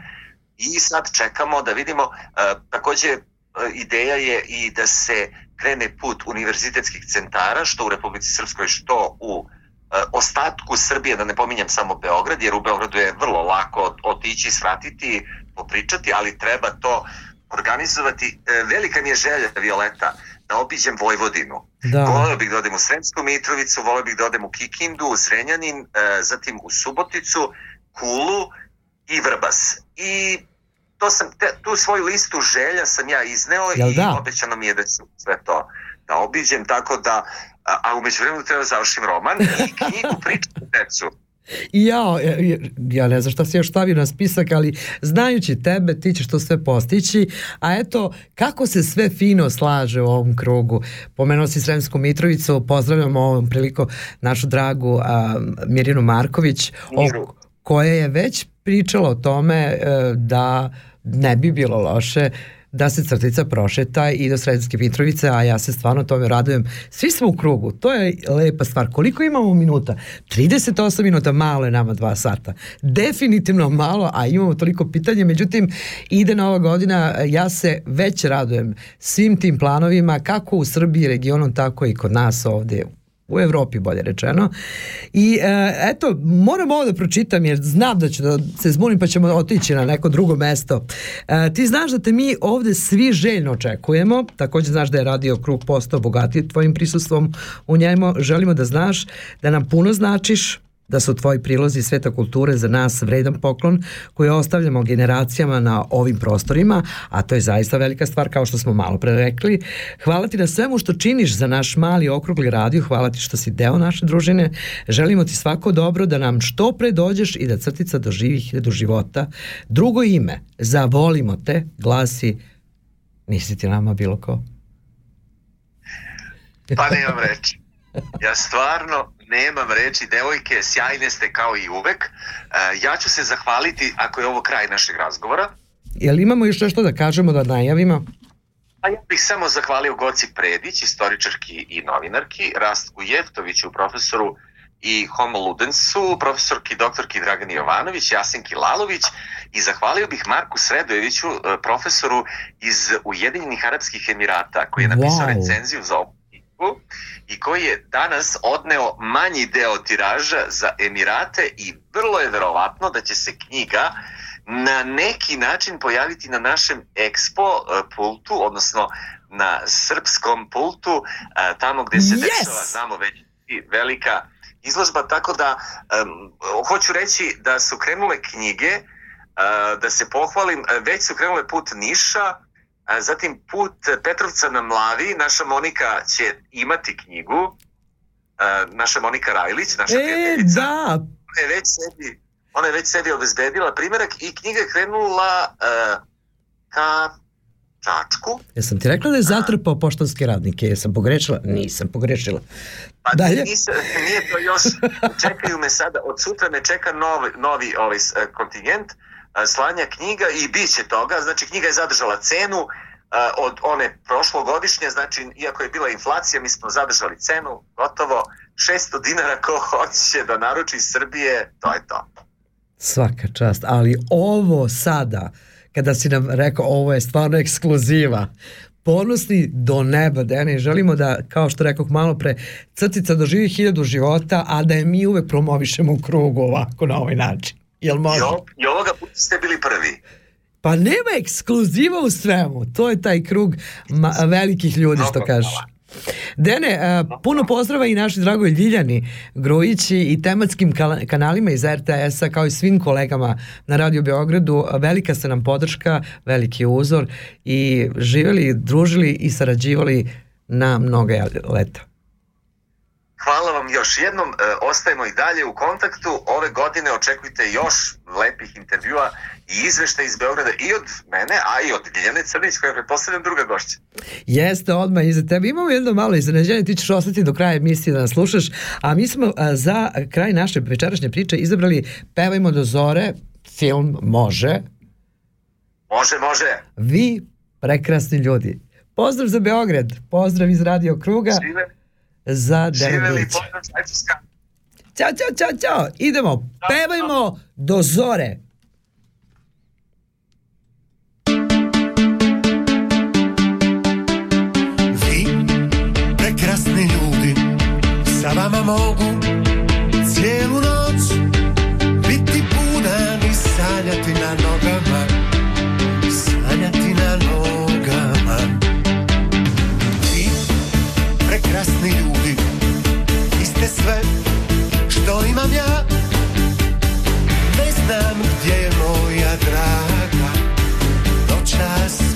I sad čekamo da vidimo, takođe ideja je i da se krene put univerzitetskih centara, što u Republici Srpskoj, što u ostatku Srbije, da ne pominjem samo Beograd, jer u Beogradu je vrlo lako otići, svratiti, popričati, ali treba to organizovati. E, Velika mi je želja, Violeta, da obiđem Vojvodinu. Da. Voleo bih da odem u Sremsku Mitrovicu, voleo bih da odem u Kikindu, u Zrenjanin, e, zatim u Suboticu, Kulu i Vrbas. I to sam, te, tu svoju listu želja sam ja izneo Jel i da? obećano mi je da ću sve to da obiđem, tako da, a, a umeđu vremenu treba da završim roman i knjigu priču decu. I ja, ja, ja ne znam šta si još stavio na spisak, ali znajući tebe, ti ćeš to sve postići. A eto, kako se sve fino slaže u ovom krugu. Pomenuo si Sremsku Mitrovicu, pozdravljamo ovom priliku našu dragu a, Mirinu Marković, o, koja je već pričala o tome e, da ne bi bilo loše da se crtica prošeta i do Sremske Mitrovice, a ja se stvarno tome radujem. Svi smo u krugu, to je lepa stvar. Koliko imamo minuta? 38 minuta, malo je nama dva sata. Definitivno malo, a imamo toliko pitanja, međutim, ide nova godina, ja se već radujem svim tim planovima, kako u Srbiji, regionom, tako i kod nas ovde u Evropi bolje rečeno. I e, eto, moram ovo da pročitam jer znam da ću da se zbunim pa ćemo otići na neko drugo mesto. E, ti znaš da te mi ovde svi željno očekujemo, takođe znaš da je radio krug postao bogatiji tvojim prisustvom u njemu. Želimo da znaš da nam puno značiš, da su tvoji prilozi sveta kulture za nas vredan poklon koji ostavljamo generacijama na ovim prostorima, a to je zaista velika stvar kao što smo malo pre rekli. Hvala ti na svemu što činiš za naš mali okrugli radio, hvala ti što si deo naše družine. Želimo ti svako dobro da nam što pre dođeš i da crtica doživi hiljadu života. Drugo ime, zavolimo te, glasi nisi ti nama bilo ko. Pa nemam reči. Ja stvarno nemam reči, devojke, sjajne ste kao i uvek. E, ja ću se zahvaliti, ako je ovo kraj našeg razgovora, Jel imamo još nešto da kažemo, da najavimo? A ja bih samo zahvalio Goci Predić, istoričarki i novinarki, Rastku Jeftoviću, profesoru i Homo Ludensu, profesorki doktorki Dragani Jovanović, Jasenki Lalović i zahvalio bih Marku Sredojeviću, e, profesoru iz Ujedinjenih Arabskih Emirata, koji je napisao Wow. recenziju za ovu knjigu i koji je danas odneo manji deo tiraža za Emirate i vrlo je verovatno da će se knjiga na neki način pojaviti na našem Expo e, pultu, odnosno na srpskom pultu, a, tamo gde se Yes! dešava, znamo već, velika izložba, tako da em, hoću reći da su krenule knjige, a, da se pohvalim, već su krenule put Niša, zatim put Petrovca na Mlavi, naša Monika će imati knjigu, naša Monika Rajlić, naša E, prijateljica da, ona je već sebi, ona je već sebi obezbedila primjerak i knjiga je krenula uh, ka Čačku. jesam ti rekla da je zatrpao poštanske radnike, jesam pogrešila? Nisam pogrešila. Pa Dalje? Nisam, nije to još, čekaju me sada, od sutra me čeka novi, novi ovaj, eh, kontingent, eh, slanja knjiga i bit će toga, znači knjiga je zadržala cenu od one prošlogodišnje, znači iako je bila inflacija, mi smo zadržali cenu, gotovo 600 dinara ko hoće da naruči iz Srbije, to je to. Svaka čast, ali ovo sada, kada si nam rekao ovo je stvarno ekskluziva, ponosni do neba, Dene, želimo da, kao što rekoh malo pre, crtica doživi hiljadu života, a da je mi uvek promovišemo u krugu ovako na ovaj način. Jel može? I, o- I ovoga puta ste bili prvi. Pa nema ekskluziva u svemu. To je taj krug velikih ljudi, što kažeš. Dene, a, puno pozdrava i našoj dragoj Ljiljani Grujići i tematskim kanalima iz RTS-a kao i svim kolegama na Radio Beogradu. Velika ste nam podrška, veliki uzor i živjeli, družili i sarađivali na mnoga leta. Hvala vam još jednom, e, ostajemo i dalje u kontaktu. Ove godine očekujte još lepih intervjua i izvešta iz Beograda i od mene, a i od Ljiljane Crnić, koja je pretpostavljam druga gošća. Jeste, odmah iza tebe. Imamo jedno malo iznenađenje, ti ćeš ostati do kraja emisije da nas slušaš, a mi smo a, za kraj naše večerašnje priče izabrali Pevajmo do zore, film Može, Može, može. vi prekrasni ljudi. Pozdrav za Beograd, pozdrav iz Radio Kruga Žive, za Denu živeli, Grujića. pozdrav Švajcarska. Ćao, čao, čao, čao. Idemo, pevajmo do zore. Vi, prekrasni ljudi, sa vama mogu cijelu noć biti budan i sanjati na nogama, sanjati na nogama. Prekrasni ljudi, vi ste sve što imam ja, ne znam gdje je moja draga, noćas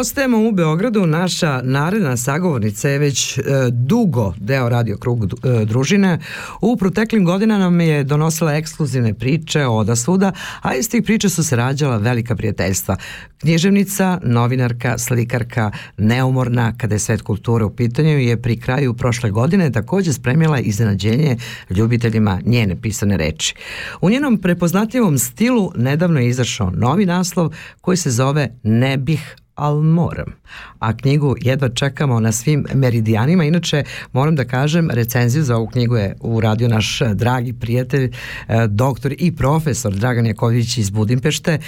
Ostajemo u Beogradu, naša naredna sagovornica je već e, dugo deo Radio Krug e, družine. U proteklim godinama nam je donosila ekskluzivne priče oda svuda, a iz tih priča su se rađala velika prijateljstva. Književnica, novinarka, slikarka, neumorna, kada je svet kulture u pitanju, je pri kraju prošle godine takođe spremila iznenađenje ljubiteljima njene pisane reči. U njenom prepoznatljivom stilu nedavno je izašao novi naslov koji se zove Ne bih al moram. A knjigu jedva čekamo na svim meridijanima. Inače, moram da kažem, recenziju za ovu knjigu je uradio naš dragi prijatelj, e, doktor i profesor Dragan Jaković iz Budimpešte. E,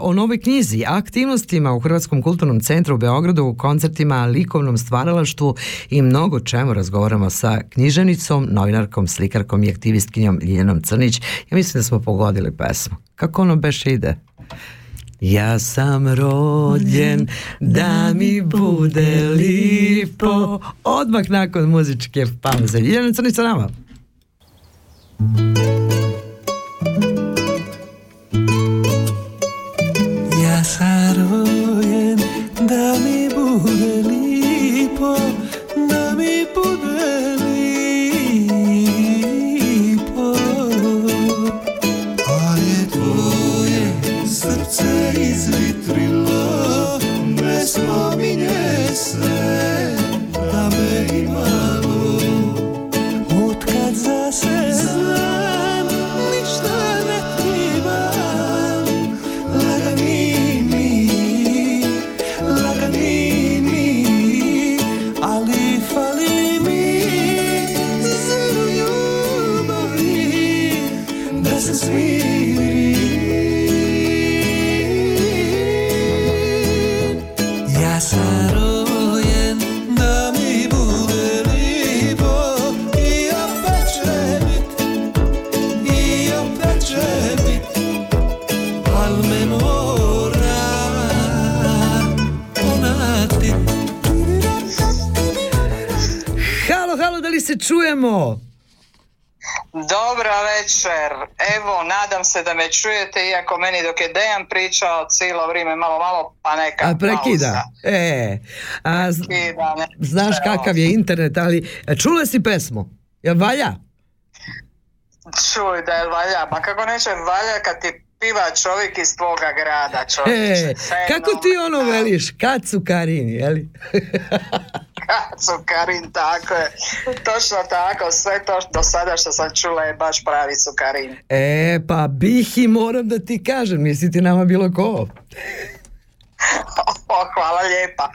O novoj knjizi, aktivnostima u Hrvatskom kulturnom centru u Beogradu, koncertima, likovnom stvaralaštvu i mnogo čemu razgovaramo sa književnicom, novinarkom, slikarkom i aktivistkinjom Ljiljanom Crnić. Ja mislim da smo pogodili pesmu. Kako ono beše ide? Ja sam rođen da mi bude lipo. Odmah nakon muzičke pauze. Ljiljana Crnić sa nama. Ja ne spominje se se čujemo? Dobra večer. Evo, nadam se da me čujete, iako meni dok je Dejan pričao cijelo vrijeme malo malo, pa neka A prekida. pauza. E, a, Prekida, ne- znaš evo. kakav je internet, ali e, čula si pesmu? Jel valja? Čuj da je valja, pa kako neće valja kad ti piva čovjek iz tvoga grada, čovječe. E, kako ti ono veliš? Kad su Karini, jeli? Kacu Karin, tako je. Točno tako, sve to do sada što sam čula je baš pravi Cukarin. E, pa bih i moram da ti kažem, nisi ti nama bilo ko. O, hvala lijepa.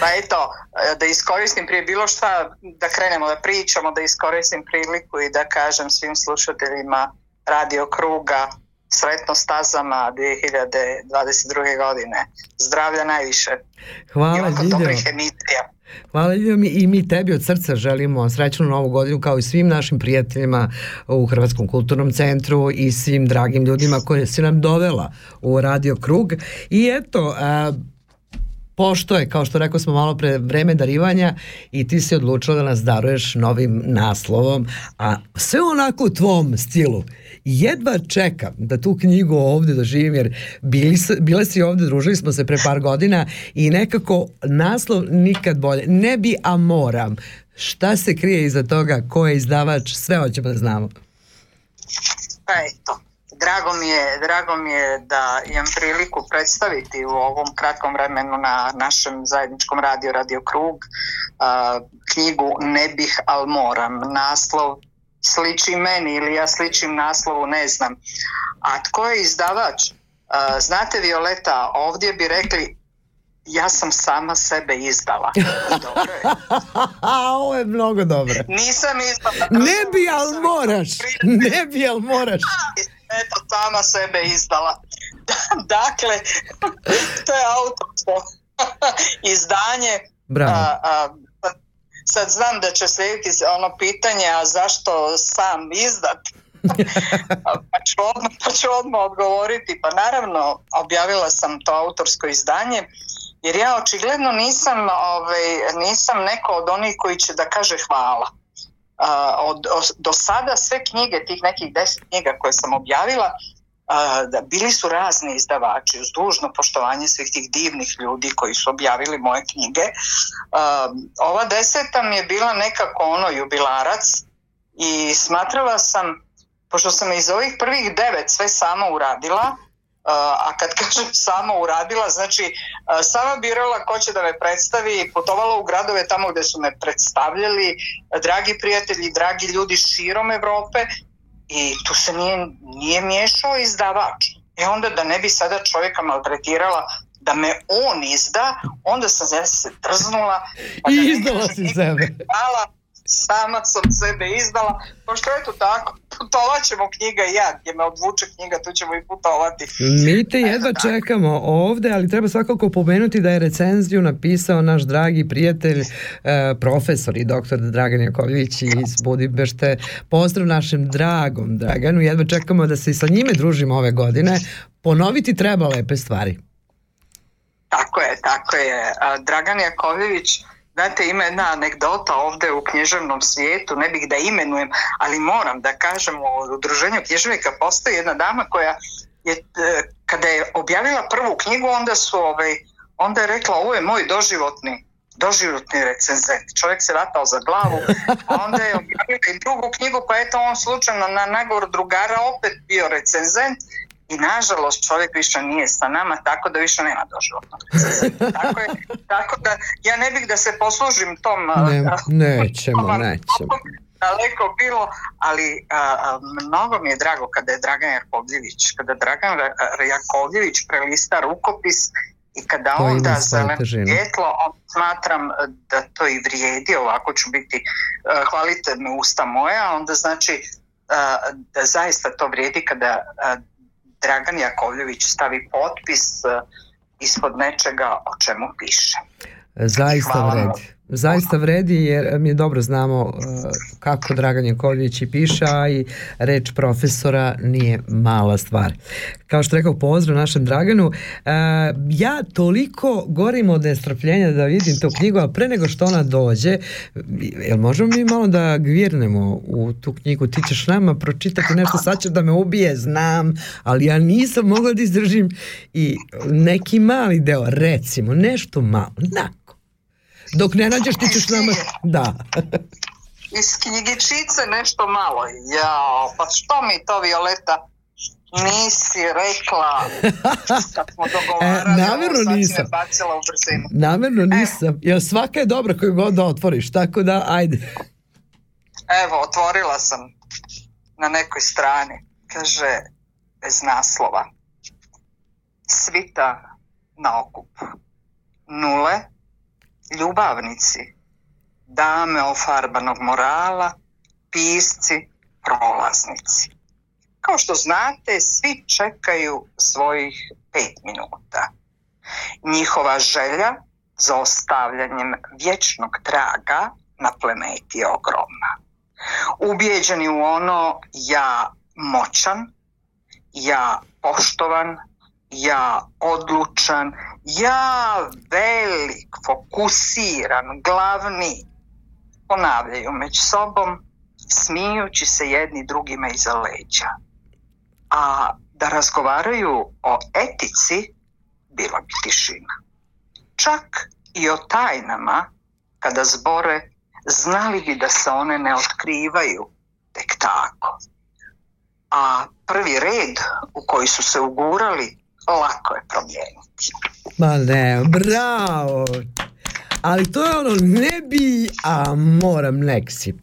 Pa eto, da iskoristim prije bilo šta, da krenemo da pričamo, da iskoristim priliku i da kažem svim slušateljima Radio Kruga sretno stazama 2022. godine. Zdravlja najviše. Hvala, Ljiljo. dobrih emisija. Hvala Ljiljo, mi, i mi tebi od srca želimo srećnu novu godinu kao i svim našim prijateljima u Hrvatskom kulturnom centru i svim dragim ljudima koje si nam dovela u Radio Krug. I eto, a, pošto je, kao što rekao smo malo pre, vreme darivanja i ti si odlučila da nas daruješ novim naslovom, a sve onako u tvom stilu. Jedva čekam da tu knjigu ovde doživim, jer bili, bile si ovde, družili smo se pre par godina i nekako naslov nikad bolje. Ne bi, a moram. Šta se krije iza toga, ko je izdavač, sve hoćemo da znamo. Pa eto, drago mi je, drago mi je da imam priliku predstaviti u ovom kratkom vremenu na našem zajedničkom radio Radio Krug a, knjigu Ne bih, al moram. Naslov sliči meni ili ja sličim naslovu, ne znam. A tko je izdavač? A, znate Violeta, ovdje bi rekli ja sam sama sebe izdala. Dobro je. Ovo je mnogo dobro. Nisam izdala. Ne bi, al moraš. Ne bi, al moraš. eto sama sebe izdala. dakle, to je autorsko izdanje. Bravo. A, a, sad znam da će slijediti ono pitanje, a zašto sam izdat? pa, ću odmah, pa ću odmah odgovoriti. Pa naravno, objavila sam to autorsko izdanje, jer ja očigledno nisam, ovaj, nisam neko od onih koji će da kaže hvala. A, od, od- do sada sve knjige, tih nekih deset knjiga koje sam objavila, a, da bili su razni izdavači uz dužno poštovanje svih tih divnih ljudi koji su objavili moje knjige. A, ova deseta mi je bila nekako ono jubilarac i smatrala sam, pošto sam iz ovih prvih devet sve sama uradila, a kad kažem sama uradila, znači sama birala ko će da me predstavi, putovala u gradove tamo gde su me predstavljali, dragi prijatelji, dragi ljudi širom Evrope i tu se nije, nije miješao izdavač. I onda da ne bi sada čovjeka maltretirala da me on izda, onda sam se trznula. pa I da izdala si sebe. Hvala, sama sam sebe izdala, pošto eto tako, putovat ćemo knjiga i ja, gdje me odvuče knjiga, tu ćemo i putovati. Mi te jedva čekamo ovde, ali treba svakako pomenuti da je recenziju napisao naš dragi prijatelj, e, profesor i doktor Dragan Jakovljević iz Budimbešte. Pozdrav našem dragom Draganu, jedva čekamo da se i sa njime družimo ove godine. Ponoviti treba lepe stvari. Tako je, tako je. Dragan Jakovljević, znate, ima jedna anegdota ovde u književnom svijetu, ne bih da imenujem, ali moram da kažem u udruženju književnika postoji jedna dama koja je, e, kada je objavila prvu knjigu, onda su ovaj, onda je rekla, ovo je moj doživotni doživotni recenzent. Čovjek se vatao za glavu, a onda je objavila i drugu knjigu, pa eto on slučajno na nagovor drugara opet bio recenzent i nažalost čovjek više nije sa nama, tako da više nema doživotnog tako, je, tako da ja ne bih da se poslužim tom Ne, nećemo, tom nećemo. daleko bilo, ali a, a, mnogo mi je drago kada je Dragan Jakovljević, kada Dragan Ra- Ra- Jakovljević prelista rukopis i kada To on ima da svoju zeleno svjetlo, on smatram da to i vrijedi, ovako ću biti, hvalite me usta moja, onda znači da zaista to vrijedi kada Dragan Jakovljević stavi potpis e, ispod nečega o čemu piše. Zaista vredi. Zaista vredi jer mi je dobro znamo uh, kako Dragan Jakovljević i piše, a i reč profesora nije mala stvar. Kao što rekao, pozdrav našem Draganu. Uh, ja toliko gorim od nestrpljenja da vidim tu knjigu, a pre nego što ona dođe, jel možemo mi malo da gvirnemo u tu knjigu? Ti ćeš nama pročitati nešto, sad ćeš da me ubije, znam, ali ja nisam mogla da izdržim i neki mali deo, recimo, nešto malo, nako. Dok ne nađeš, ti ćeš nama... Da. iz knjigičice nešto malo. Jao, pa što mi to Violeta nisi rekla kad smo dogovarali E, namjerno nisam. bacila u brzinu. Namerno nisam, jer svaka je dobra koju god da otvoriš, tako da, ajde. Evo, otvorila sam na nekoj strani. Kaže, bez naslova. Svita na okupu. Nule, ljubavnici, dame ofarbanog morala, pisci, prolaznici. Kao što znate, svi čekaju svojih pet minuta. Njihova želja za ostavljanjem vječnog traga na planeti je ogromna. Ubijeđeni u ono ja moćan, ja poštovan, ja odlučan, ja velik, fokusiran, glavni, ponavljaju među sobom, smijući se jedni drugima iza leđa. A da razgovaraju o etici, bila bi tišina. Čak i o tajnama, kada zbore, znali bi da se one ne otkrivaju tek tako. A prvi red u koji su se ugurali lako je promijeniti. Ma ne, bravo. Ali to je ono, ne bi, a moram Neksi.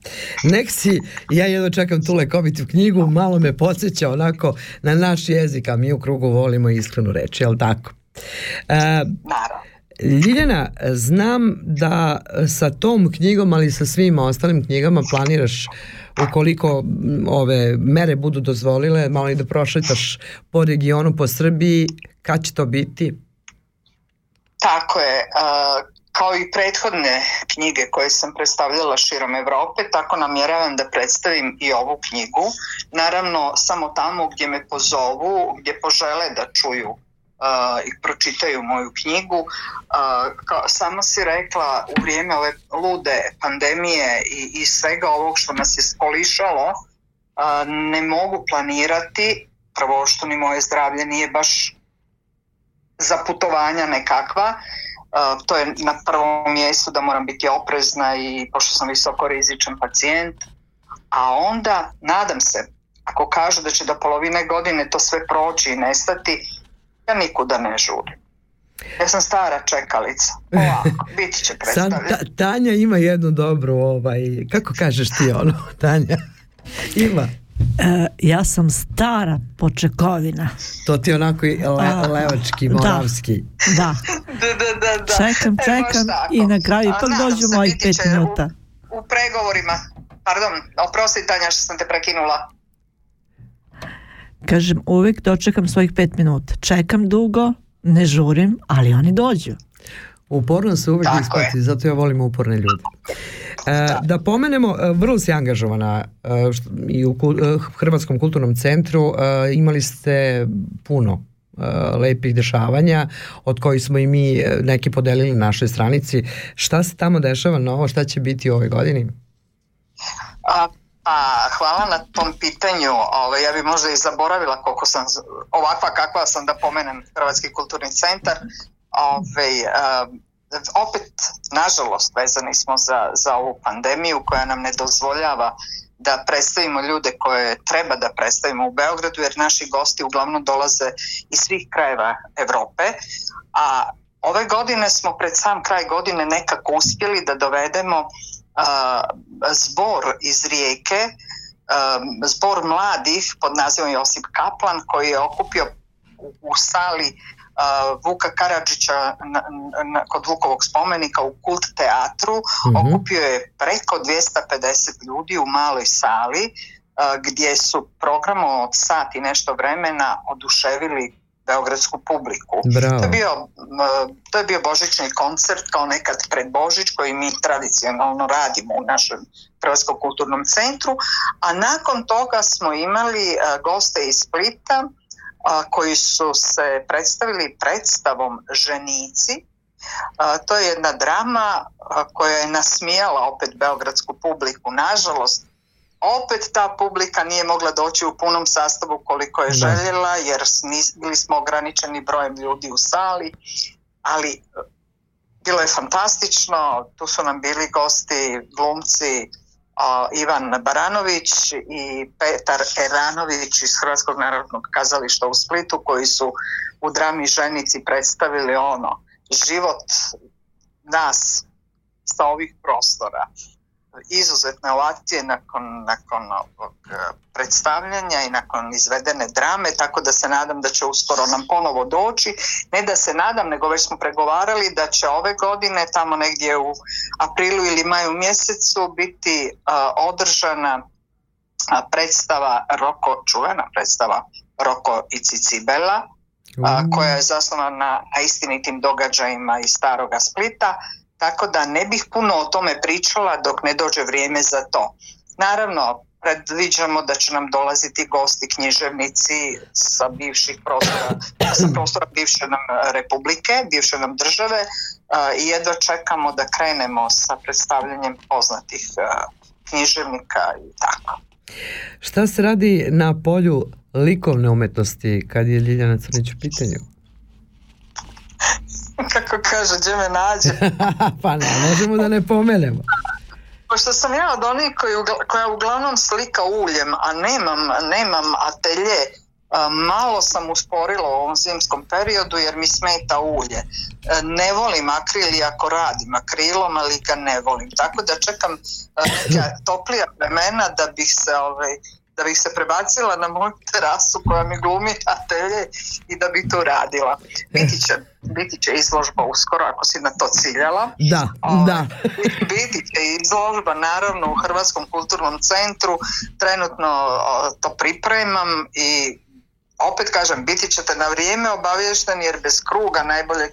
Neksi, ja jedno čekam tu lekovitu knjigu, malo me podsjeća onako na naš jezik, a mi u krugu volimo iskrenu reč, jel tako? E, Naravno. Ljiljana, znam da sa tom knjigom, ali sa svim ostalim knjigama planiraš ukoliko ove mere budu dozvolile, malo i da prošetaš po regionu, po Srbiji, kad će to biti? Tako je. kao i prethodne knjige koje sam predstavljala širom Evrope, tako namjeravam da predstavim i ovu knjigu. Naravno, samo tamo gdje me pozovu, gdje požele da čuju uh, i pročitaju moju knjigu. Uh, kao, samo si rekla, u vrijeme ove lude pandemije i, i svega ovog što nas je skolišalo, uh, ne mogu planirati prvo što ni moje zdravlje nije baš za putovanja nekakva. Uh, to je na prvom mjestu da moram biti oprezna i pošto sam visoko rizičan pacijent. A onda, nadam se, ako kažu da će do polovine godine to sve proći i nestati, ja nikuda ne žurim. Ja sam stara čekalica. Ovako, biti će Sad predstavljati. ta, Tanja ima jednu dobru, ovaj, kako kažeš ti ono, Tanja? Ima. E, ja sam stara počekovina. To ti onako le, A, levački, da. moravski. Da, Da, da, da, da. čekam, E, čekam i na kraju ipak dođu mojih pet minuta. U, u pregovorima, pardon, oprosti Tanja što sam te prekinula. Kažem, uvijek dočekam svojih pet minuta. Čekam dugo, ne žurim, ali oni dođu. Uporno se Tako isplati, zato ja volim uporne ljude. E, da pomenemo, e, vrlo si angažovana e, što- i u e, Hrvatskom kulturnom centru, e, imali ste puno e, lepih dešavanja od kojih smo i mi neki podelili na našoj stranici. Šta se tamo dešava novo, šta će biti u ovoj godini? A, pa, hvala na tom pitanju. Ove, ja bi možda i zaboravila koliko sam, ovakva kakva sam da pomenem Hrvatski kulturni centar. Ove, a, opet, nažalost, vezani smo za, za ovu pandemiju koja nam ne dozvoljava da predstavimo ljude koje treba da predstavimo u Beogradu, jer naši gosti uglavnom dolaze iz svih krajeva Evrope, a ove godine smo pred sam kraj godine nekako uspjeli da dovedemo a, zbor iz Rijeke, zbor mladih pod nazivom Josip Kaplan koji je okupio u, sali Vuka Karadžića na, na, kod Vukovog spomenika u Kult teatru, Mhm. okupio je preko 250 ljudi u maloj sali gdje su programom od sat i nešto vremena oduševili beogradsku publiku. Bravo. To je bio, to je bio božićni koncert kao nekad pred Božić koji mi tradicionalno radimo u našem Hrvatskom kulturnom centru, a nakon toga smo imali e, goste iz Splita a, koji su se predstavili predstavom Ženici. A, to je jedna drama koja je nasmijala opet beogradsku publiku. Nažalost, opet ta publika nije mogla doći u punom sastavu koliko je Da. željela jer bili smo ograničeni brojem ljudi u sali, ali e, bilo je fantastično, tu su nam bili gosti, glumci Ivan Baranović i Petar Eranović iz Hrvatskog narodnog kazališta u Splitu koji su u drami Ženici predstavili ono, život nas sa ovih prostora izuzetne ovacije nakon, nakon ovog e, predstavljanja i nakon izvedene drame, tako da se nadam da će uskoro nam ponovo doći. Ne da se nadam, nego već smo pregovarali da će ove godine, tamo negdje u aprilu ili maju mjesecu, biti a, održana predstava Roko, čuvena predstava Roko i Cicibela, a, koja je zasnovana na istinitim događajima iz staroga Splita, tako da ne bih puno o tome pričala dok ne dođe vrijeme za to. Naravno, predviđamo da će nam dolaziti gosti književnici sa bivših prostora, sa prostora bivše nam republike, bivše nam države a, i jedva čekamo da krenemo sa predstavljanjem poznatih a, književnika i tako. Šta se radi na polju likovne umetnosti kad je Ljiljana Crnić u pitanju? Kako kaže, gdje me nađe? pa ne, možemo da ne pomenemo. Pošto sam ja od onih koji, koja uglavnom slika uljem, a nemam, nemam atelje, a, malo sam usporila u ovom zimskom periodu jer mi smeta ulje. E, Ne volim akril iako radim akrilom, ali ga ne volim. Tako da čekam a, neka toplija vremena da bih se ovaj, da bih se prebacila na moju terasu koja mi glumi atelje i da bi tu radila. Biti će, biti će izložba uskoro ako si na to ciljala. Da, Ovaj, da. biti će izložba naravno u Hrvatskom kulturnom centru, trenutno o, to pripremam i opet kažem, biti ćete na vrijeme obavješteni jer bez kruga najboljeg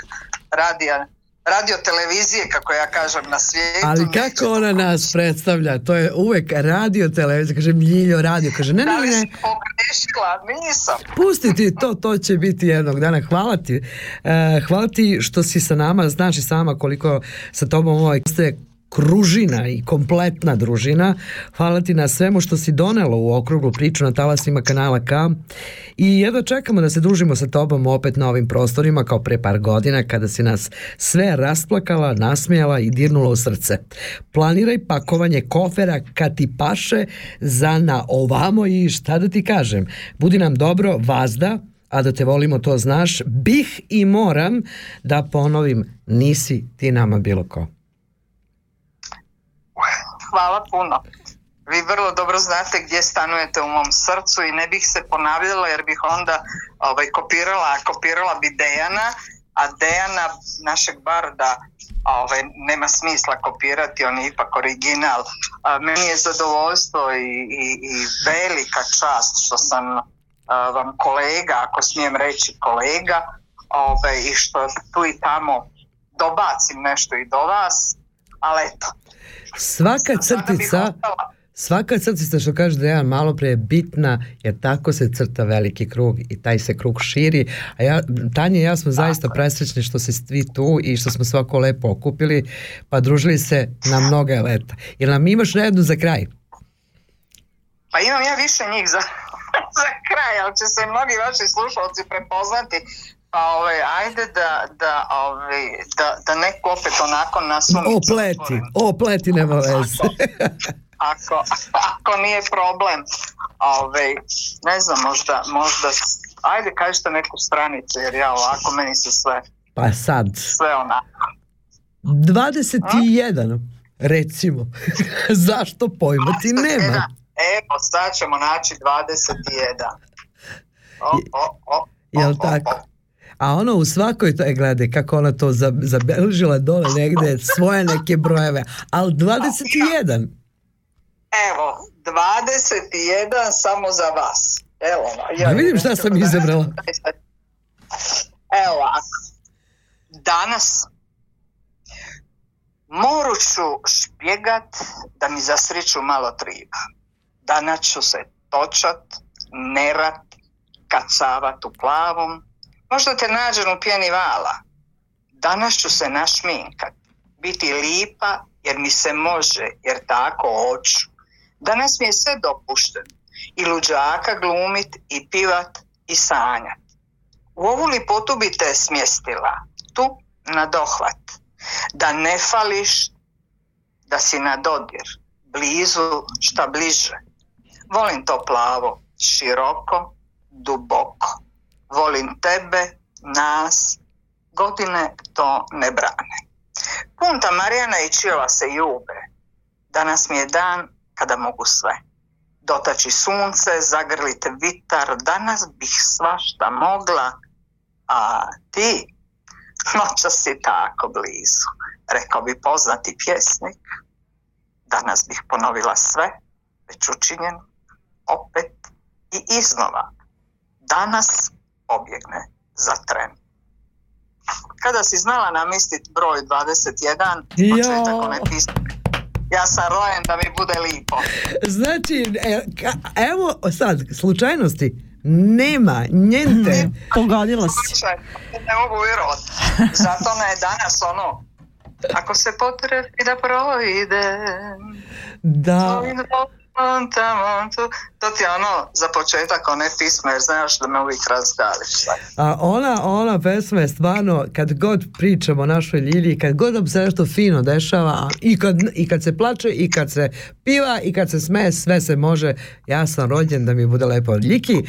radija radio televizije, kako ja kažem, na svijetu. Ali kako ona nas predstavlja? To je uvek radio televizija, kaže Ljiljo radio, kaže ne, Da ne, li ne, si pogrešila? Nisam. pusti ti to, to će biti jednog dana. Hvala ti. E, hvala ti što si sa nama, znaš i sama koliko sa tobom ovaj postoje kružina i kompletna družina. Hvala ti na svemu što si donelo u okruglu priču na talasima kanala K. I jedva čekamo da se družimo sa tobom opet na ovim prostorima kao pre par godina kada si nas sve rasplakala, nasmijala i dirnula u srce. Planiraj pakovanje kofera kad ti paše za na ovamo i šta da ti kažem. Budi nam dobro, vazda, a da te volimo to znaš, bih i moram da ponovim, nisi ti nama bilo ko. Hvala puno. Vi vrlo dobro znate gdje stanujete u mom srcu i ne bih se ponavljala jer bih onda ovaj, kopirala, kopirala bi Dejana, a Dejana, našeg barda, ovaj, nema smisla kopirati, on je ipak original. A, meni je zadovoljstvo i, i, i velika čast što sam a, vam kolega, ako smijem reći kolega, ovaj, i što tu i tamo dobacim nešto i do vas, ali eto, Svaka crtica, svaka crtica što kaže Dejan malo pre je bitna jer tako se crta veliki krug i taj se krug širi. A ja, Tanja i ja smo zaista presrećni što se svi tu i što smo svako lepo okupili pa družili se na mnoga leta. Jel nam imaš jednu za kraj? Pa imam ja više njih za, za kraj, ali će se mnogi vaši slušalci prepoznati. Pa ovaj, ajde da, da, ovaj, da, da neko opet onako nasumicu Opleti, opleti nema veze. Ako, ako nije problem. Ovaj, ne znam, možda, možda, ajde kažete neku stranicu, jer ja ovako meni se sve, pa sad, sve onako. 21 recimo. Zašto pojma ti nema? Evo, sad ćemo naći 21. O, o, o, Jel o, o, tako? A ono u svakoj, to je gledaj kako ona to za- zabeležila dole negde svoje neke brojeve, ali 21. Evo, 21 samo za vas. Evo, Da vidim šta sam izabrala. Evo ovako. Danas moru ću špjegat da mi za sreću malo triba. Danas ću se točat, nerat, kacavat u plavom. Možda te nađem u pjeni vala. Danas ću se našminkat, biti lipa jer mi se može, jer tako hoću. Danas mi je sve dopušteno. I luđaka glumit, i pivat, i sanjat. U ovu lipotu bi te smjestila, tu na dohvat. Da ne fališ, da si na dodir, blizu šta bliže. Volim to plavo, široko, duboko. Volim tebe, nas, godine to ne brane. Punta Marijana i Čijova se ljube. Danas mi je dan kada mogu sve. Dotaći sunce, zagrlite vitar, danas bih svašta mogla, a ti noća si tako blizu. Rekao bi poznati pjesnik, danas bih ponovila sve, već učinjeno, opet i iznova. Danas pobjegne za tren. Kada si znala namistiti broj 21, početak one pisme, ja sam rojen da mi bude lipo. Znači, e, evo sad, slučajnosti, nema, njente. Pogodila si. Ne mogu vjerovat. Zato me je danas ono, ako se potrebi da projde, Da, to ti je ono za početak one pisme, jer znaš da me uvijek razgališ. sad. a ona, ona pesma je stvarno, kad god pričamo o našoj Ljilji, kad god nam se nešto fino dešava, i kad, i kad se plače, i kad se piva, i kad se smeje, sve se može. Ja sam rođen da mi bude lepo. Ljiki,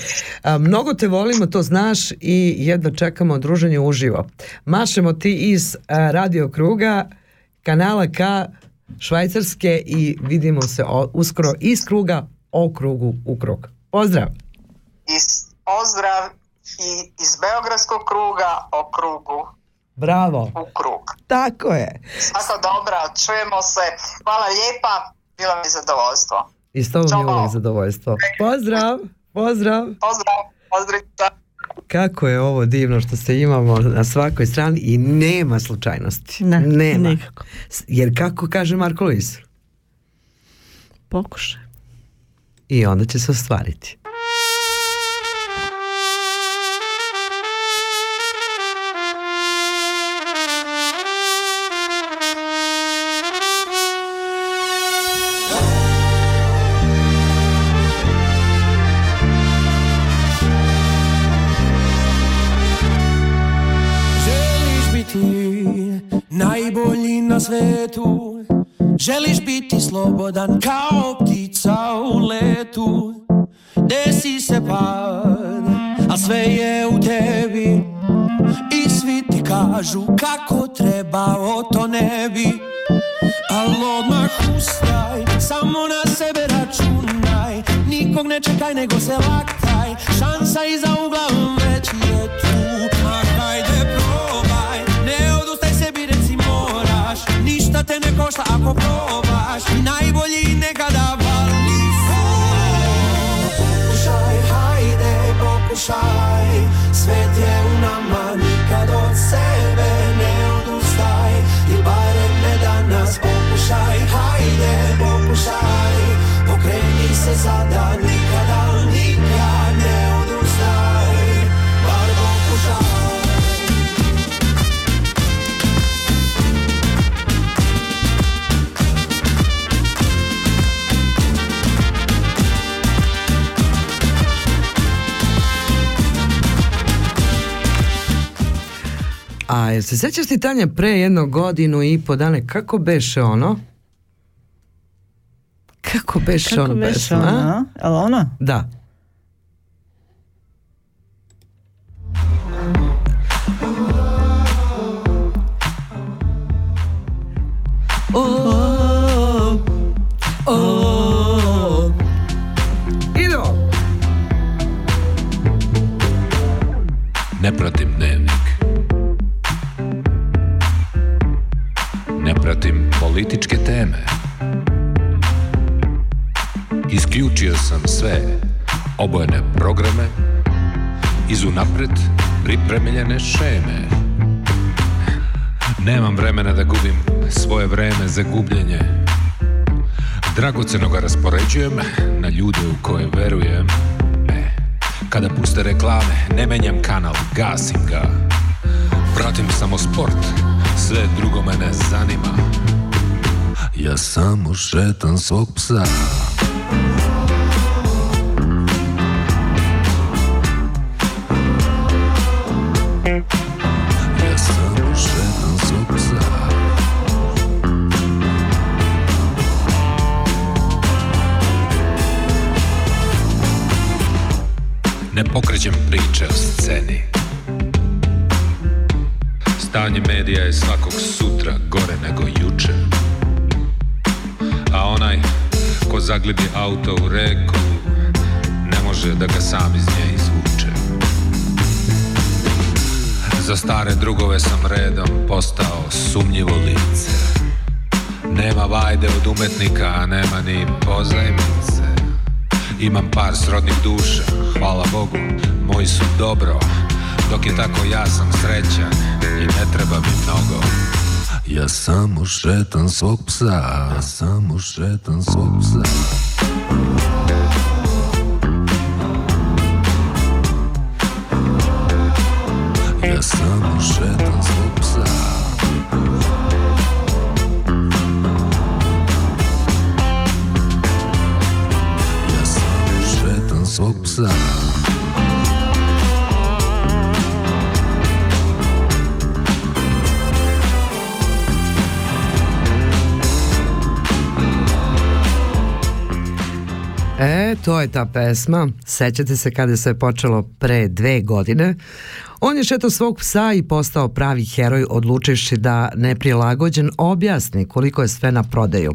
a, mnogo te volimo, to znaš i jedva čekamo druženje uživo. Mašemo ti iz a, Radio Kruga, kanala K, Švajcarske i vidimo se uskoro iz kruga o krugu u krug. Pozdrav! Iz, pozdrav i iz Beogradskog kruga o krugu Bravo! u krug. Tako je. Svako dobro, čujemo se. Hvala lijepa, bilo mi zadovoljstvo. I s tobom je uvijek zadovoljstvo. Pozdrav! Pozdrav! Pozdrav, pozdrav. Kako je ovo divno što se imamo na svakoj strani i nema slučajnosti. Ne, nema. nikako. Jer kako kaže Marko Luis? Pokušaj. I onda će se ostvariti. Svetu. Želiš biti slobodan kao ptica u letu. Desi se pad, a sve je u tebi. I svi ti kažu kako treba, o to ne Al odmah ustaj, samo na sebe računaj. Nikog ne čekaj nego se laktaj. Šansa iza ugla već je tu Ništa te ne košta ako probaš. Najbolji nekada vali. Pokušaj, hajde, pokušaj. Svet je u nama, nikad od sebe ne odustaj. I barem ne danas pokušaj, hajde, pokušaj. Pokreni se sada, A jel se sećaš ti Tanja pre jednu godinu i po dane kako beše ono? Kako beše Kako ono beše pesma? ona, a? a? Jel ona? Da. Oh, oh. Idemo! Ne pratim Isključio sam sve obojene programe iz unapred pripremljene šeme. Nemam vremena da gubim svoje vreme za gubljenje. Dragoceno ga raspoređujem na ljude u koje verujem. E, kada puste reklame, ne menjam kanal, gasim ga. Pratim samo sport, sve drugo me ne zanima. Ja samo šetam svog psa. Ja samo šetam svog psa. Ne pokrećem priče o sceni Stanje medija je svakog sutra gore nego ko zaglibi auto u reku Ne može da ga sam iz nje izvuče. Za stare drugove sam redom postao sumnjivo lice. Nema vajde od umetnika, a nema ni pozajmice. Imam par srodnih duša, hvala Bogu, moji su dobro. Dok je tako ja sam srećan i ne treba mi mnogo Ja samo šetam svog psa, ja samo šetam svog psa. Ja samo šetam svog psa to je ta pesma. Sećate se kada sve počelo pre dve godine. On je šetao svog psa i postao pravi heroj odlučivši da neprilagođen objasni koliko je sve na prodaju.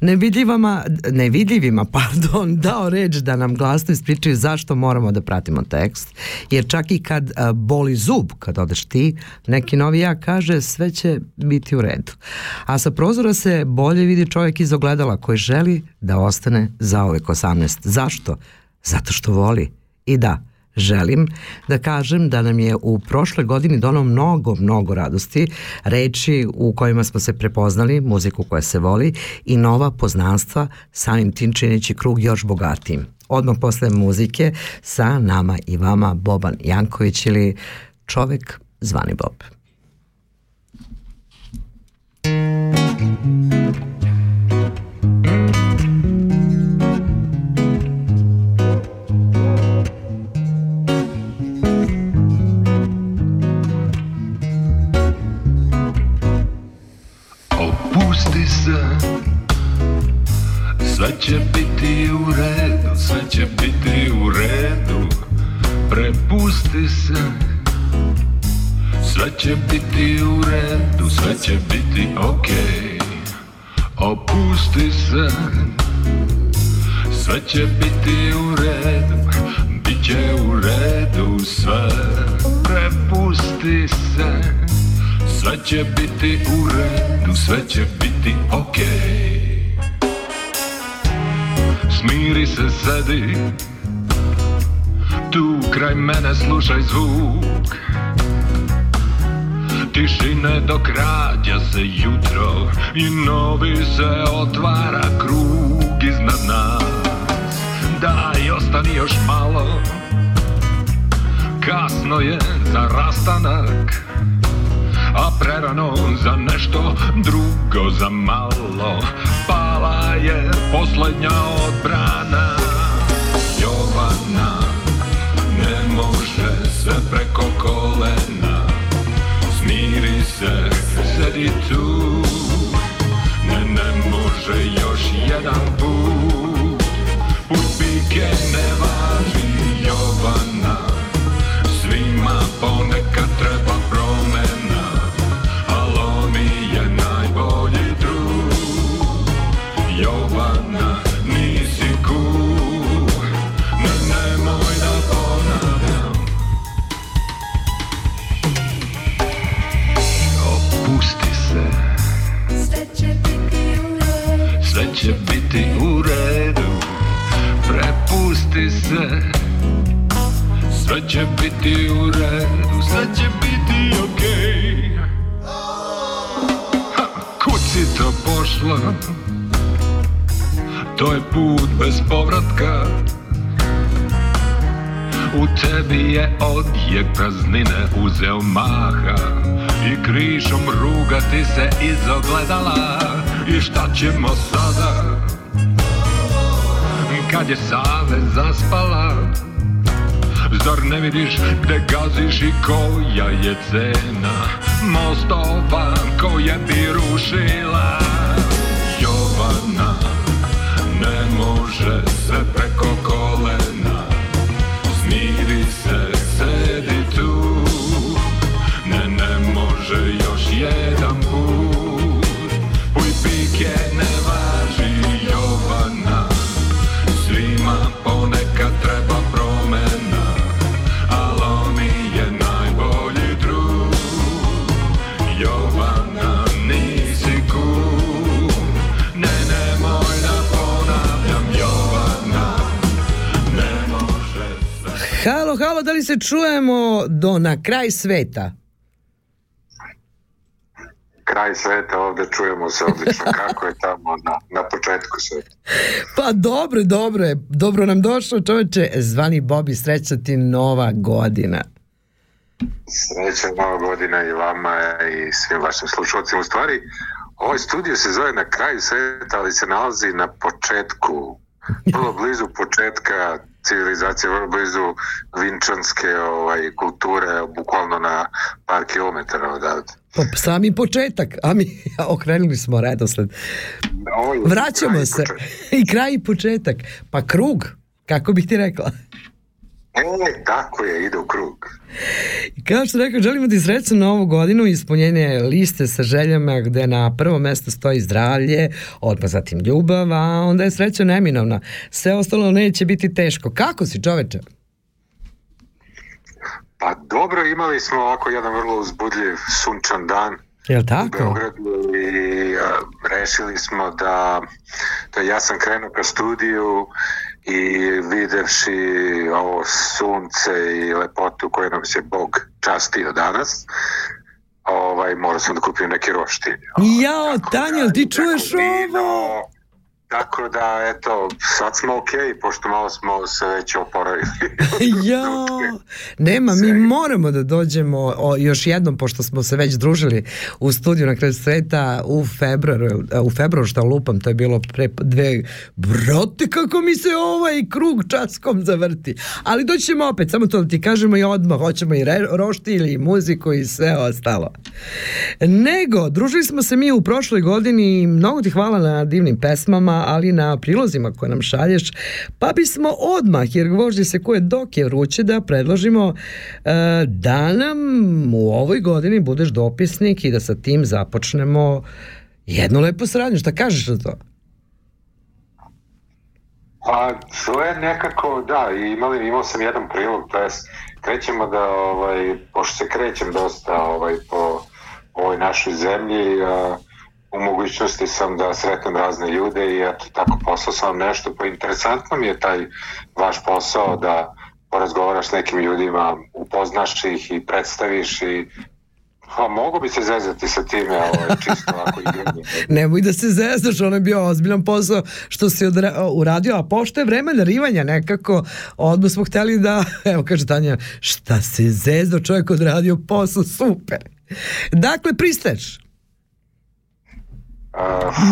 Nevidljivama, nevidljivima pardon, dao reč da nam glasno ispričaju zašto moramo da pratimo tekst, jer čak i kad boli zub, kad odeš ti, neki novijak kaže sve će biti u redu. A sa prozora se bolje vidi čovjek iz ogledala koji želi da ostane zaovek 18. Zašto? Zato što voli. I da, želim da kažem da nam je u prošloj godini donao mnogo, mnogo radosti, reči u kojima smo se prepoznali, muziku koja se voli i nova poznanstva, samim tim čineći krug još bogatijim. Odmah posle muzike sa nama i vama Boban Janković ili čovek zvani Bob. Opusti Sve će biti u redu Sve će biti u redu. Prepusti se. Sve će biti u redu Sve će biti okej. Opusti se. Sve će biti u redu Biće u redu sve. Prepusti se. Sve će biti u redu Sve će biti okej Smiri se sedi. Tu kraj mene slušaj zvuk. Tišine dok rađa se jutro I novi se otvara krug iznad nas. Daj, ostani još malo. Kasno je za rastanak prerano za nešto drugo za malo. Pala je poslednja odbrana. Jovana ne može sve preko kolena. Smiri se, sedi tu. Ne, ne može još jedan put biti u redu. Biti okej. Ha, to pošla. To je put bez povratka. U tebi je odjek praznine uzeo maha. I krišom rugati se izogledala. I šta ćemo sada? Kad je save zaspala Zar ne vidiš gde gaziš i koja je cena Mostova koje bi rušila? Jovana ne može sve preko se čujemo do na kraj sveta? Kraj sveta, ovde čujemo se odlično kako je tamo na, na početku sveta. Pa dobro, dobro je. Dobro nam došao čoveče, zvani Bobi, sreća ti nova godina. Sreća nova godina i vama i svim vašim slušalcima. U stvari, ovaj studio se zove na kraju sveta, ali se nalazi na početku, vrlo blizu početka civilizacije, vrlo blizu vinčanske ovaj, kulture, bukvalno na par kilometara odavde. Pa sami početak, a mi okrenuli smo redosled. Ovo je Vraćamo kraj i se. početak. I kraj i početak. Pa krug, kako bih ti rekla. E, tako je, ide u krug. Kao što rekao, želimo ti srećnu novu godinu, ispunjenje liste sa željama gde na prvo mesto stoji zdravlje, odmah zatim ljubav, a onda je sreća neminovna. Sve ostalo neće biti teško. Kako si čoveče? Pa dobro, imali smo ovako jedan vrlo uzbudljiv sunčan dan Jel u tako? Beogradu i a, rešili smo da, da ja sam krenuo ka studiju i videvši ovo sunce i lepotu koju nam se Bog častio danas, ovaj, morao sam da kupim neki roštilj. Jao, Tanja, jel ti čuješ ovo? Tako da, eto, sad smo okej, pošto malo smo se već oporavili. ja, nema, mi moramo da dođemo o, još jednom, pošto smo se već družili u studiju na kraju sveta u februaru, u februaru što lupam, to je bilo pre dve, brate, kako mi se ovaj krug časkom zavrti. Ali doći ćemo opet, samo to da ti kažemo i odmah, hoćemo i re, roštilj i muziku i sve ostalo. Nego, družili smo se mi u prošloj godini i mnogo ti hvala na divnim pesmama, ali na prilozima koje nam šalješ, pa bismo odmah, jer gvoždi se koje dok je vruće, da predložimo e, da nam u ovoj godini budeš dopisnik i da sa tim započnemo jednu lepu saradnju. Šta kažeš na to? Pa, to je nekako, da, imali, imao sam jedan prilog, to jest, krećemo da, ovaj, pošto se krećem dosta ovaj, po ovoj našoj zemlji, a, u mogućnosti sam da sretnem razne ljude i eto, tako poslao sam nešto, pa interesantno mi je taj vaš posao da porazgovaraš s nekim ljudima, upoznaš ih i predstaviš i Pa mogu bi se zezati sa time, ovaj, čisto ovako igranje. Nemoj da se zezaš, ono je bio ozbiljan posao što si odra- uradio, a pošto je vreme narivanja nekako, odmah smo hteli da, evo kaže Tanja, šta se zezao, čovjek odradio posao, super. Dakle, pristaješ?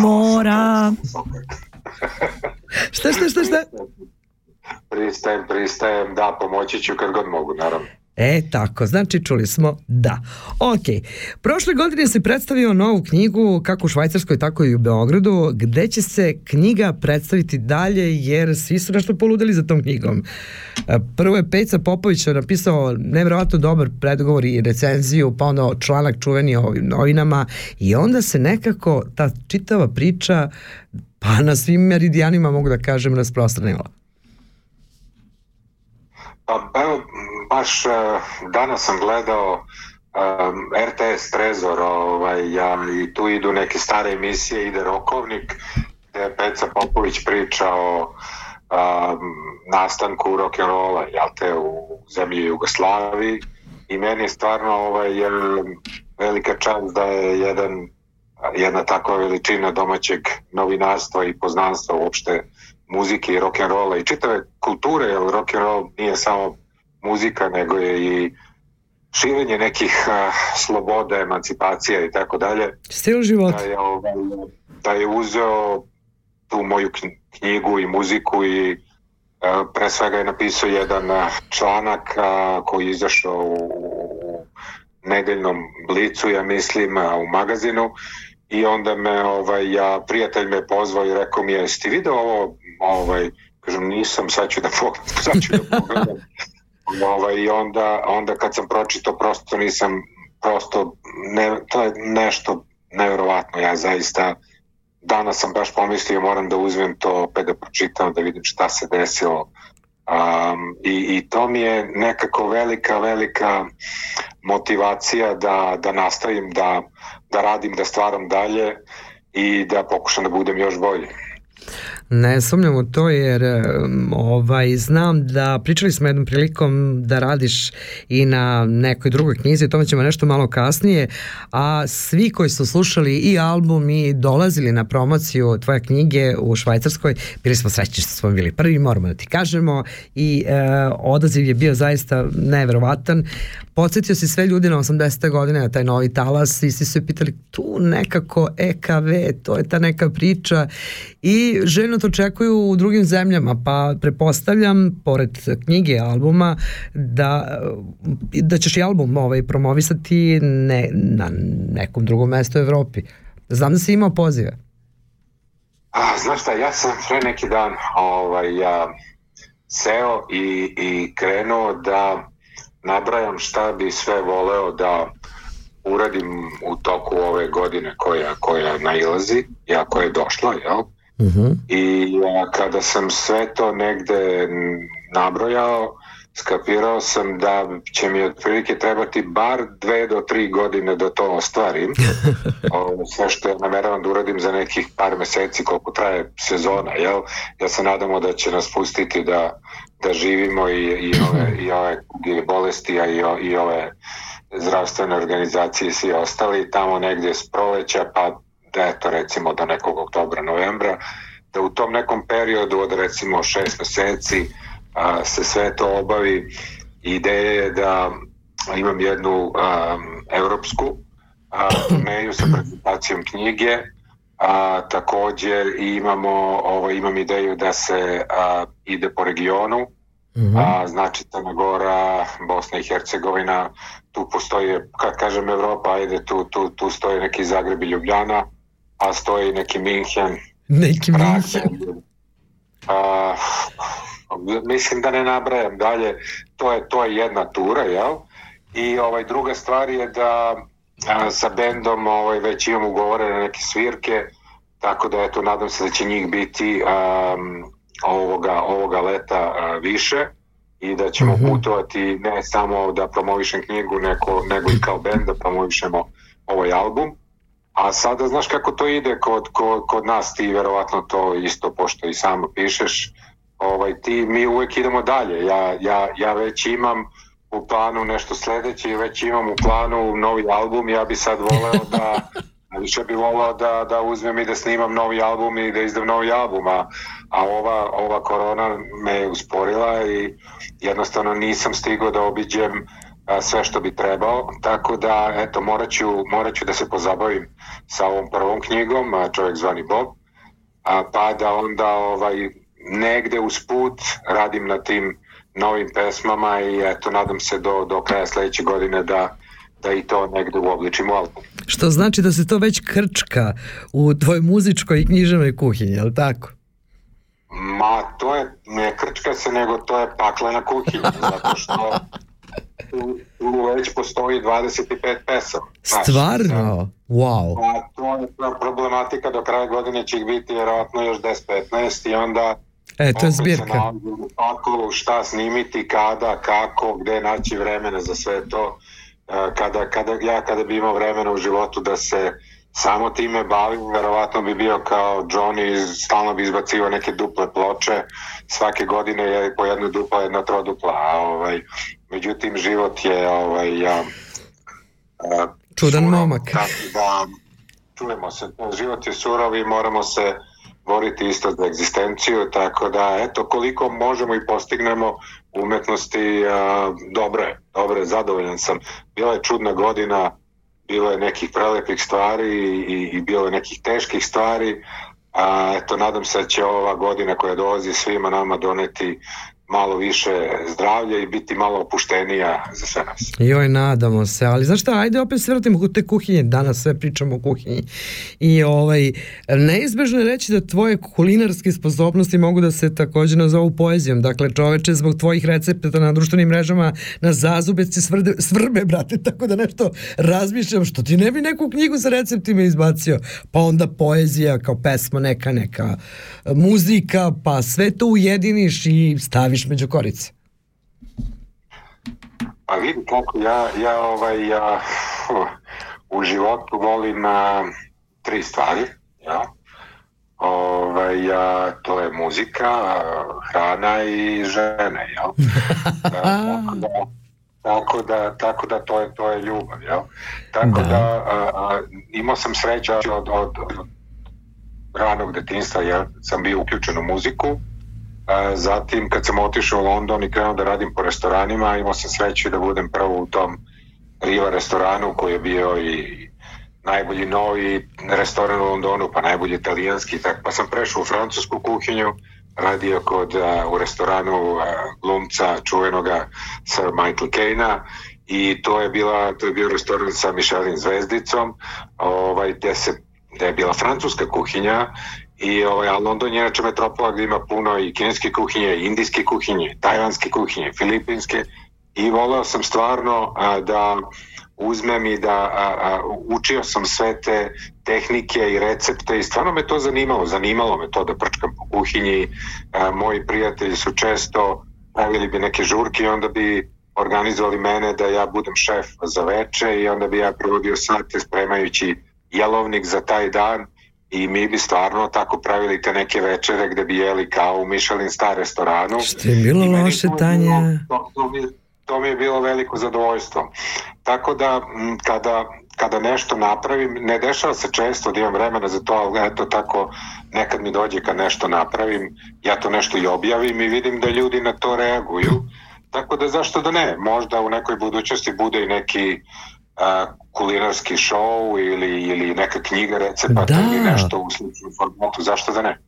Mora. šta, šta, šta, šta? Pristajem, pristajem, da, pomoći ću kad god mogu, naravno. E, tako, znači čuli smo da. Ok, prošle godine si predstavio novu knjigu kako u Švajcarskoj, tako i u Beogradu, gde će se knjiga predstaviti dalje, jer svi su nešto poludeli za tom knjigom. E, Prvo je Peca Popović napisao nevjerojatno dobar predgovor i recenziju, pa onda članak čuveni o ovim novinama i onda se nekako ta čitava priča pa na svim meridijanima mogu da kažem rasprostranila. Pa evo, baš uh, danas sam gledao um, RTS Trezor ovaj, ja, i tu idu neke stare emisije, ide Rokovnik, gde Peca Popović priča o um, nastanku rock'n'rolla, jel te, u zemlji Jugoslaviji. I meni je stvarno ovaj, velika čast da je jedan jedna takva veličina domaćeg novinarstva i poznanstva uopšte muzike i rock'n'rolla i čitave kulture, jer rock'n'roll nije samo muzika, nego je i širenje nekih uh, sloboda, emancipacija i tako dalje. Stil života. Da je, ovaj, da je uzeo tu moju kn- knjigu i muziku i uh, pre svega je napisao jedan članak uh, koji je izašao u, u nedeljnom blicu, ja mislim, u magazinu i onda me ovaj ja prijatelj me pozvao i rekao mi je jesi ti video ovo ovaj kažem nisam sad ću da pogledam sad ću da pogledam ovaj, onda, onda kad sam pročitao prosto nisam prosto ne, to je nešto nevjerovatno ja zaista danas sam baš pomislio moram da uzmem to opet da pročitam da vidim šta se desilo um, i, i to mi je nekako velika velika motivacija da, da nastavim da, da radim, da stvaram dalje i da pokušam da budem još bolji. Ne sumnjam u to jer ovaj, znam da pričali smo jednom prilikom da radiš i na nekoj drugoj knjizi, o tome ćemo nešto malo kasnije, a svi koji su slušali i album i dolazili na promociju tvoje knjige u Švajcarskoj, bili smo srećni što smo bili prvi, moramo da ti kažemo i e, odaziv je bio zaista neverovatan. Podsjetio si sve ljudi na 80. godine na taj novi talas i svi su pitali tu nekako EKV, to je ta neka priča i željno to očekuju u drugim zemljama, pa prepostavljam, pored knjige, albuma, da, da ćeš i album ovaj, promovisati ne, na nekom drugom mestu u Evropi. Znam da si imao pozive. A, znaš šta, ja sam pre neki dan ovaj, ja, seo i, i krenuo da nabrajam šta bi sve voleo da uradim u toku ove godine koja, koja nailazi, ja koja je došla, jel? Uh -huh. I a, kada sam sve to negde nabrojao, skapirao sam da će mi otprilike trebati bar dve do tri godine da to ostvarim. o, sve što ja nameravam da uradim za nekih par meseci koliko traje sezona, jel? Ja se nadamo da će nas pustiti da, da živimo i, i ove, i ove i bolesti, a i, o, i ove zdravstvene organizacije i svi ostali tamo negdje s proleća pa da eto recimo do nekog oktobra, novembra da u tom nekom periodu od recimo šest meseci a, se sve to obavi. Ideja je da imam jednu a, evropsku a, turneju sa prezentacijom knjige, a, takođe imamo, ovo, imam ideju da se a, ide po regionu, a, znači Crna Gora, Bosna i Hercegovina, tu postoji, kad kažem Evropa, ajde, tu, tu, tu stoji neki Zagreb i Ljubljana, a stoji neki Minhen, Neki Minhen. a, mislim da ne nabrajam dalje, to je, to je jedna tura, jel? I ovaj, druga stvar je da a, sa bendom ovaj, već imam ugovorene neke svirke, tako da eto, nadam se da će njih biti um, ovoga, ovoga leta a, više i da ćemo Mhm. putovati ne samo da promovišem knjigu, nego, nego i kao bend da promovišemo ovaj album. A sada znaš kako to ide kod, kod, kod nas, ti verovatno to isto, pošto i samo pišeš, ovaj, ti, mi uvek idemo dalje. Ja, ja, ja već imam u planu nešto sledeće i već imam u planu novi album, ja bi sad voleo da više bi voleo da, da uzmem i da snimam novi album i da izdam novi album, a, a ova, ova korona me usporila i jednostavno nisam stigao da obiđem a, sve što bi trebao, tako da eto morat ću, morat ću da se pozabavim sa ovom prvom knjigom, čovjek zvani Bob, a, pa da onda ovaj, negde usput radim na tim novim pesmama i eto nadam se do, do kraja sledeće godine da, da i to negde uobličim u album. Što znači da se to već krčka u tvojoj muzičkoj i književnoj kuhinji, je li tako? Ma, to je, ne krčka se, nego to je paklena kuhinja, zato što tu, već postoji 25 pesama. Znaš, Stvarno? Wow. Pa to je problematika, do kraja godine će ih biti vjerovatno još 10-15 i onda E, to je zbirka. paklu, šta snimiti, kada, kako, gde naći vremena za sve to. E, Kada, kada, ja kada bi imao vremena u životu da se samo time bavim, verovatno bi bio kao Johnny, stalno bi izbacivao neke duple ploče, svake godine je po jedna dupla, jedna trodupla, a ovaj, međutim život je ovaj, ja, a, Čudan momak. tako da čujemo se, život je surov i moramo se boriti isto za egzistenciju, tako da eto koliko možemo i postignemo umetnosti, a, dobro je, dobro je, zadovoljan sam. Bila je čudna godina, bilo je nekih prelepih stvari i, i bilo je nekih teških stvari, a eto nadam se da će ova godina koja dolazi svima nama doneti malo više zdravlja i biti malo opuštenija za sve nas. Joj, nadamo se, ali znaš šta, ajde opet se vratimo kod te kuhinje, danas sve pričamo o kuhinji. I ovaj, neizbežno je reći da tvoje kulinarske sposobnosti mogu da se takođe nazovu poezijom. Dakle, čoveče, zbog tvojih recepta na društvenim mrežama na zazubeci svrde, svrbe, brate, tako da nešto razmišljam, što ti ne bi neku knjigu sa receptima izbacio, pa onda poezija kao pesma neka, neka muzika, pa sve to ujediniš i staviš među korice. Pa vidi kako ja, ja, ovaj, ja u životu volim a, tri stvari. Ja. Ovaj, ja, to je muzika, hrana i žene. Ja. tako, da, tako da, tako da to je, to je ljubav. Ja. Tako Da. da, a, a, imao sam sreća od, od, od ranog detinstva, ja sam bio uključen u muziku, zatim kad sam otišao u London i krenuo da radim po restoranima, imao sam sreću da budem prvo u tom Riva restoranu koji je bio i najbolji novi restoran u Londonu, pa najbolji italijanski, tak, pa sam prešao u francusku kuhinju, radio kod, u restoranu a, glumca čuvenoga Sir Michael Caine-a i to je bila to je bio restoran sa Michelin zvezdicom, ovaj gde se gde je bila francuska kuhinja i ovaj, a London je inače metropola gde ima puno i kineske kuhinje, i indijske kuhinje, tajvanske kuhinje, filipinske. I voleo sam stvarno a, da uzmem i da a, a, učio sam sve te tehnike i recepte i stvarno me to zanimalo, zanimalo me to da prčkam po kuhinji, a, moji prijatelji su često pravili bi neke žurke i onda bi organizovali mene da ja budem šef za veče i onda bi ja provodio sate spremajući jelovnik za taj dan i mi bi stvarno tako pravili te neke večere gde bi jeli kao u Michelin star restoranu. Što je bilo loše, Tanja? To, to, mi, to mi je bilo veliko zadovoljstvo. Tako da, kada kada nešto napravim, ne dešava se često da imam vremena za to, ali eto tako nekad mi dođe kad nešto napravim, ja to nešto i objavim i vidim da ljudi na to reaguju. Tako da zašto da ne, možda u nekoj budućnosti bude i neki a, kulinarski show ili, ili neka knjiga recepata Da. ili nešto u sličnom formatu, zašto da ne?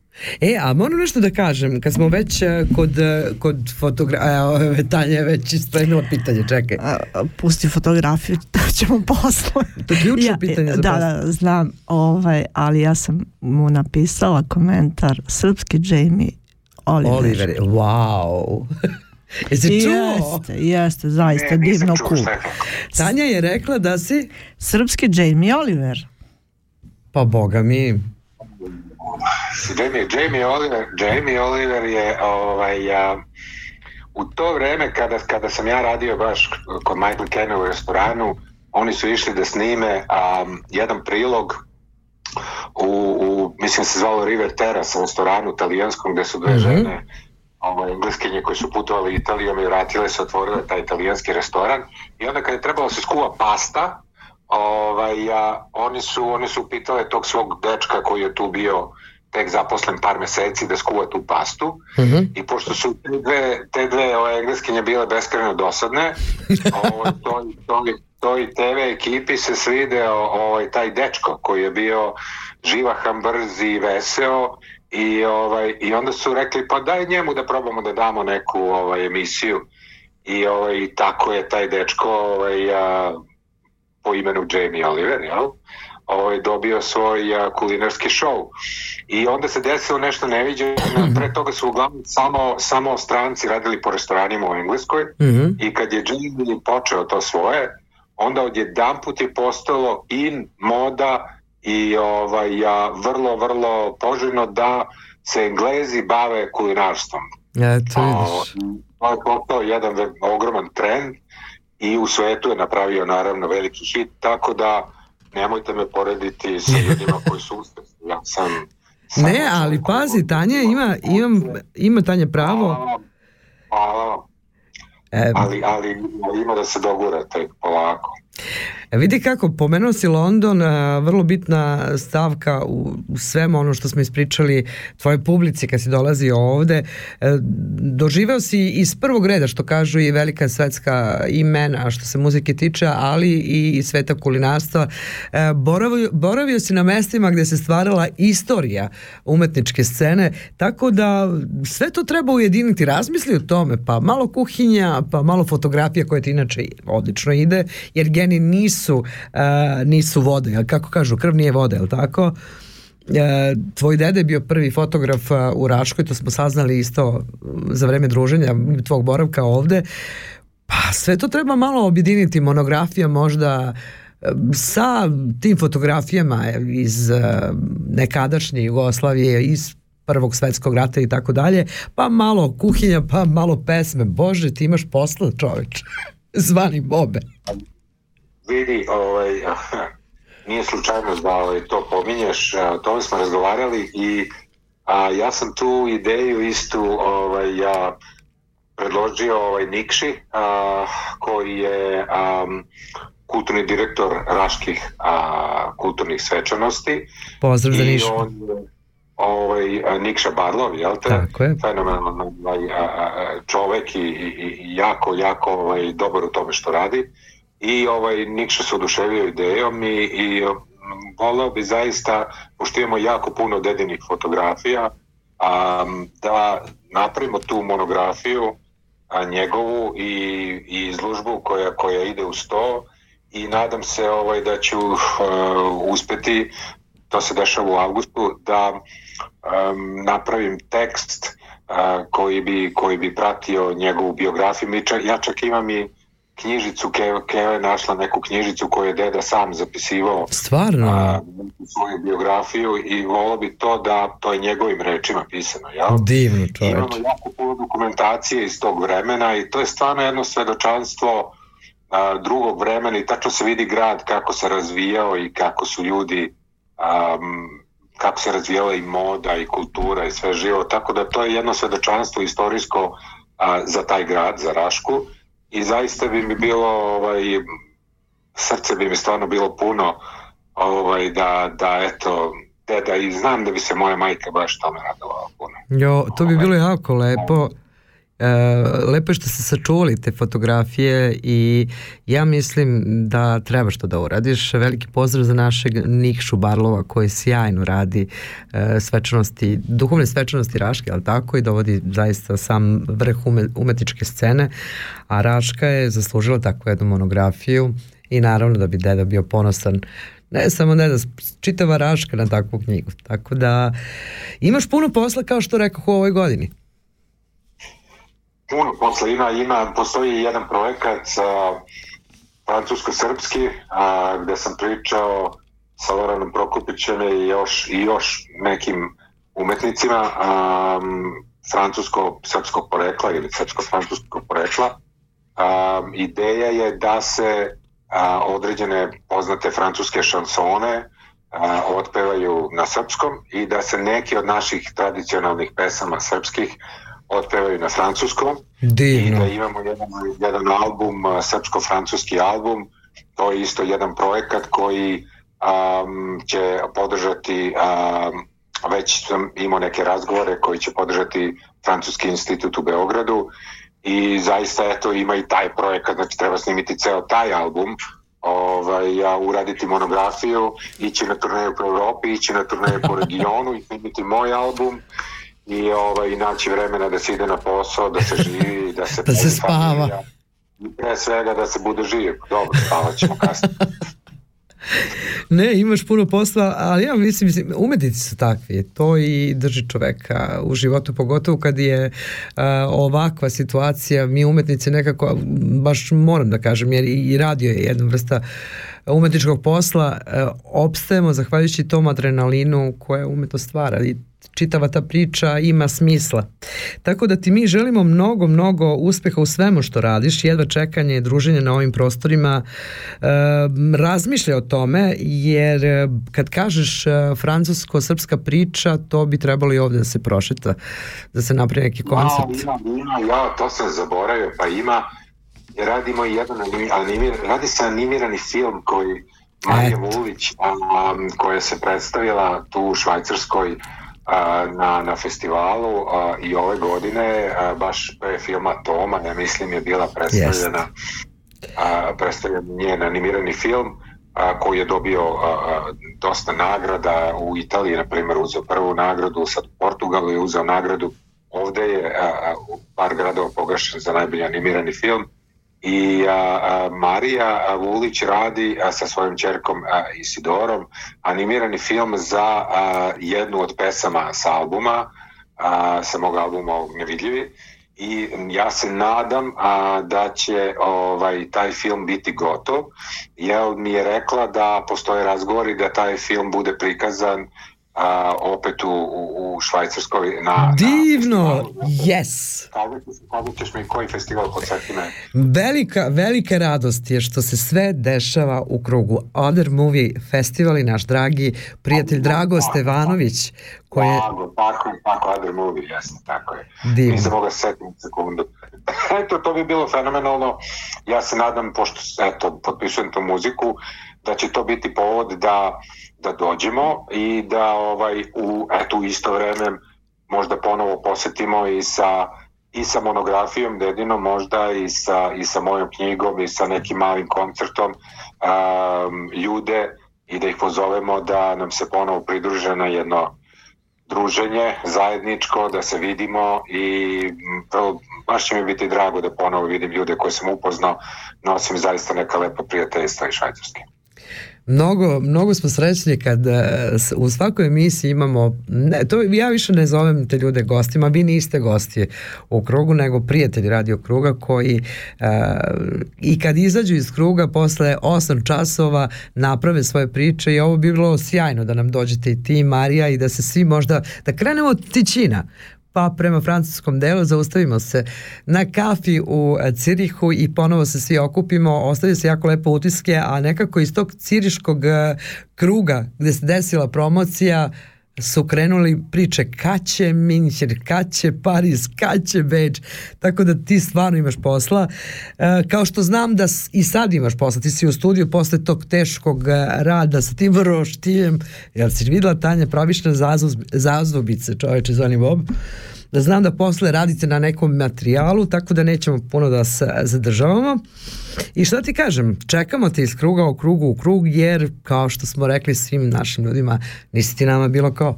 E, a moram nešto da kažem, kad smo već e, kod, e, kod fotografije, Tanja je već ispremila pitanje, čekaj. A, pusti fotografiju, to ćemo posle. To je ključno pitanje za Da, posle. da, znam, ovaj, ali ja sam mu napisala komentar srpski Jamie Oliver. Oliver, wow. Jesi čuo? Jeste, jeste, zaista E, nisam divno čuo rekao. Tanja je rekla da si, Srpski Jamie Oliver. pa boga mi, Jamie, Jamie Oliver, Jamie Oliver je ovaj, a, u to vreme kada, kada sam ja radio baš kod Michael Kenna u restoranu, oni su išli da snime a, jedan prilog u, u, mislim se zvalo River Terrace restoranu talijanskom gde su dve Mhm. žene ovaj, engleskinje koje su putovali Italijom i vratile se, otvorile taj italijanski restoran i onda kad je trebalo da se skuva pasta ovaj, a, oni, su, oni su pitale tog svog dečka koji je tu bio tek zaposlen par meseci da skuva tu pastu Mhm. i pošto su te dve, te dve ove, engleskinje bile beskreno dosadne ovaj, toj, toj, toj TV ekipi se svideo ovaj, taj dečko koji je bio živahan, brz i veseo i, ovaj, i onda su rekli pa daj njemu da probamo da damo neku ovaj, emisiju i ovaj, tako je taj dečko ovaj, a, po imenu Jamie Oliver, jel? Ovaj, dobio svoj a, kulinarski show. I onda se desilo nešto neviđeno, pre toga su uglavnom samo, samo stranci radili po restoranima u Engleskoj Mhm. i kad je Jamie počeo to svoje, onda odjedan put je postalo in, moda i ovaj, a, vrlo, vrlo poželjno da se Englezi bave kulinarstvom. eto O, vidiš. To je postao jedan ogroman trend i u svetu je napravio naravno veliki hit, tako da nemojte me porediti sa ljudima koji su uspešni. Ja sam samo Ne, ali pazi, Tanja ima, imam, ima Tanja pravo. Hvala vam. Hvala vam. E, Ali, ali ima da se dogurate polako. E, Vidi kako, pomenuo si London, a, vrlo bitna stavka u svemu ono što smo ispričali tvoje publici kad si dolazio ovde. E, Doživeo si iz prvog reda, što kažu i velika svetska imena što se muzike tiče, ali i sveta kulinarstva. E, Boravio, boravio si na mestima gde se stvarala istorija umetničke scene, tako da sve to treba ujediniti. Razmisli o tome, pa malo kuhinja, pa malo fotografija koja ti inače odlično ide, jer geni nisu, a, nisu vode, jel kako kažu, krv nije voda, jel tako? E, tvoj dede je bio prvi fotograf a, u Raškoj, to smo saznali isto m, za vreme druženja tvog boravka ovde. Pa sve to treba malo objediniti, monografija možda sa tim fotografijama iz nekadašnje Jugoslavije, iz prvog svetskog rata i tako dalje, pa malo kuhinja, pa malo pesme. Bože, ti imaš posla, čoveč. Zvani Bobe. Vidi, ovaj, nije slučajno da ovaj, to pominješ, a, o tome smo razgovarali i a, ja sam tu ideju istu ovaj, ja, predložio ovaj, Nikši, a, koji je am, kulturni direktor Raških a, kulturnih svečanosti. Pozdrav za I Niš. on ovaj, a, Nikša Barlov, jel te? Tako je. Fenomenalan ovaj, a, a, čovek i, i jako, jako ovaj, dobar u tome što radi. I ovaj, Nikša se oduševio idejom i, i mm, voleo bi zaista, pošto imamo jako puno dedinih fotografija, a, da napravimo tu monografiju a, njegovu i, i izložbu koja, koja ide uz to i nadam se ovaj, da ću uh, uspeti, to se dešava u avgustu, da um, napravim tekst uh, koji, bi, koji bi pratio njegovu biografiju. Ja čak imam i knjižicu, Keva, Keva je našla neku knjižicu koju je deda sam zapisivao Stvarno? a, svoju biografiju i volao bi to da to je njegovim rečima pisano, jel? Divno, I Imamo čoveč. jako puno dokumentacije iz tog vremena i to je stvarno jedno svedočanstvo a, drugog vremena i tačno se vidi grad kako se razvijao i kako su ljudi um, kako se razvijala i moda i kultura i sve živo, tako da to je jedno svedočanstvo istorijsko a, za taj grad, za Rašku i zaista bi mi bilo ovaj, srce bi mi stvarno bilo puno ovaj, da, da eto, deda i znam da bi se moja majka baš tome radovala puno. Jo, to bi bilo jako lepo. E, lepo je što ste sačuvali te fotografije i ja mislim da trebaš to da uradiš. Veliki pozdrav za našeg Nikšu Barlova koji sjajno radi e, svečanosti, duhovne svečanosti Raške, ali tako i dovodi zaista sam vrh ume, umetničke scene, a Raška je zaslužila takvu jednu monografiju i naravno da bi deda bio ponosan ne samo deda, čitava Raška na takvu knjigu. Tako da imaš puno posla kao što rekao u ovoj godini. Puno posla ima, ima, postoji jedan projekat uh, francusko-srpski a, gde sam pričao sa Loranom Prokupićem i još, i još nekim umetnicima um, francusko-srpskog porekla ili srpsko-francuskog porekla. Um, ideja je da se a, određene poznate francuske šansone a, otpevaju na srpskom i da se neki od naših tradicionalnih pesama srpskih otpevaju na francuskom. Divno. i da imamo jedan, jedan album, srpsko-francuski album, to je isto jedan projekat koji um, će podržati um, već sam imao neke razgovore koji će podržati Francuski institut u Beogradu. I zaista eto ima i taj projekat, znači treba snimiti ceo taj album ovaj, a, uraditi monografiju, ići na turneju po Evropi, ići na turneju po regionu i snimiti moj album i ovaj, naći vremena da se ide na posao, da se živi, da se, Da se spava. I pre svega da se bude živ. Dobro, spavat ćemo kasnije. Ne, imaš puno posla, ali ja mislim, mislim umetnici su takvi, to i drži čoveka u životu, pogotovo kad je a, ovakva situacija, mi umetnici nekako, baš moram da kažem, jer i, radio je jedna vrsta umetničkog posla, a, opstajemo zahvaljujući tom adrenalinu koje umetnost stvara i čitava ta priča ima smisla. Tako da ti mi želimo mnogo, mnogo uspeha u svemu što radiš, jedva čekanje i druženje na ovim prostorima. E, razmišlja o tome, jer kad kažeš francusko-srpska priča, to bi trebalo i ovde da se prošeta, da se napravi neki koncept. Ja, ima, ima, ja, to sam zaboravio, pa ima, radimo i jedan animi, animir, radi se animirani film koji Marija Vulić, a, koja se predstavila tu u Švajcarskoj na, na festivalu a, i ove godine a, baš pre filma Toma, ne mislim, je bila predstavljena a, predstavljen njen animirani film a, koji je dobio a, a, dosta nagrada u Italiji, na primjer uzeo prvu nagradu, sad u Portugalu je uzeo nagradu. Ovde je a, a, u par gradova pogašen za najbolji animirani film i a, a, Marija Vulić radi sa svojom čerkom Isidorom animirani film za jednu od pesama sa albuma sa mog albuma Nevidljivi. I ja se nadam a, da će ovaj taj film biti gotov jer mi je rekla da postoje razgovori da taj film bude prikazan a, opet u, u, u Švajcarskoj na, Divno, yes. Kada, ćeš mi koji festival podsjeti me? Velika, velika radost je što se sve dešava u krugu Other Movie Festival i naš dragi prijatelj Drago Stevanović koji je Tako, tako, Other Movie, jasno, tako je. Divno. Nisam mogao se setiti sekundu. Eto, to bi bilo fenomenalno. Ja se nadam, pošto eto, potpisujem tu muziku, da će to biti povod da, da dođemo i da ovaj, u, eto, isto vreme možda ponovo posetimo i sa i sa monografijom Dedino možda i sa, i sa mojom knjigom i sa nekim malim koncertom um, ljude i da ih pozovemo da nam se ponovo pridruže na jedno druženje zajedničko, da se vidimo i prvo, baš će mi biti drago da ponovo vidim ljude koje sam upoznao, nosim zaista neka lepa prijateljstva iz Švajcarske. Mnogo, mnogo smo srećni kad s- u svakoj emisiji imamo, ne, to ja više ne zovem te ljude gostima, vi niste gosti u krugu, nego prijatelji radio kruga koji uh, i kad izađu iz kruga posle 8 časova naprave svoje priče i ovo bi bilo sjajno da nam dođete i ti Marija i da se svi možda, da krenemo od Tićina pa prema francuskom delu zaustavimo se na kafi u Cirihu i ponovo se svi okupimo, ostavio se jako lepo utiske, a nekako iz tog ciriškog e, kruga gde se desila promocija su krenuli priče kad će Minchen, kad će Paris, kad će Beč, tako da ti stvarno imaš posla. E, kao što znam da i sad imaš posla, ti si u studiju posle tog teškog e, rada sa tim roštiljem, jel si videla Tanja praviš na zazdobice, čoveče, zvani Bob, da znam da posle radite na nekom materijalu, tako da nećemo puno da se zadržavamo. I šta ti kažem, čekamo te iz kruga u krugu u krug, jer kao što smo rekli svim našim ljudima, nisi ti nama bilo ko.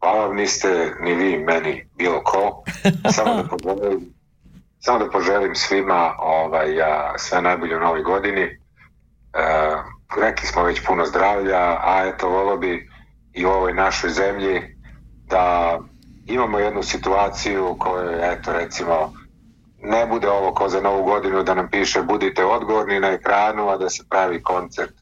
Hvala vam, niste ni vi meni bilo ko. Samo da poželim, samo da poželim svima ovaj, a, sve najbolje u novoj godini. E, rekli smo već puno zdravlja, a eto, volio bi i u ovoj našoj zemlji da imamo jednu situaciju u kojoj, eto, recimo, ne bude ovo ko za novu godinu da nam piše budite odgovorni na ekranu, a da se pravi koncert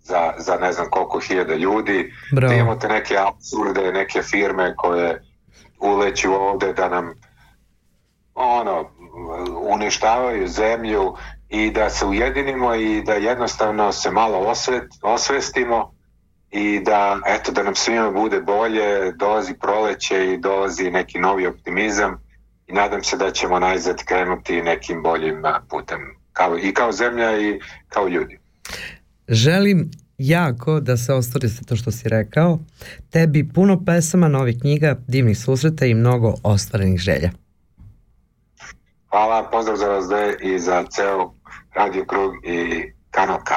za, za ne znam koliko hiljada ljudi. Bravo. Da imamo te neke absurde, neke firme koje uleću ovde da nam ono, uništavaju zemlju i da se ujedinimo i da jednostavno se malo osvet, osvestimo i da eto da nam svima bude bolje, dolazi proleće i dolazi neki novi optimizam i nadam se da ćemo najzad krenuti nekim boljim putem kao, i kao zemlja i kao ljudi. Želim jako da se ostvari sve to što si rekao. Tebi puno pesama, novih knjiga, divnih susreta i mnogo ostvarenih želja. Hvala, pozdrav za vas dve i za ceo Radio Krug i Kanal K.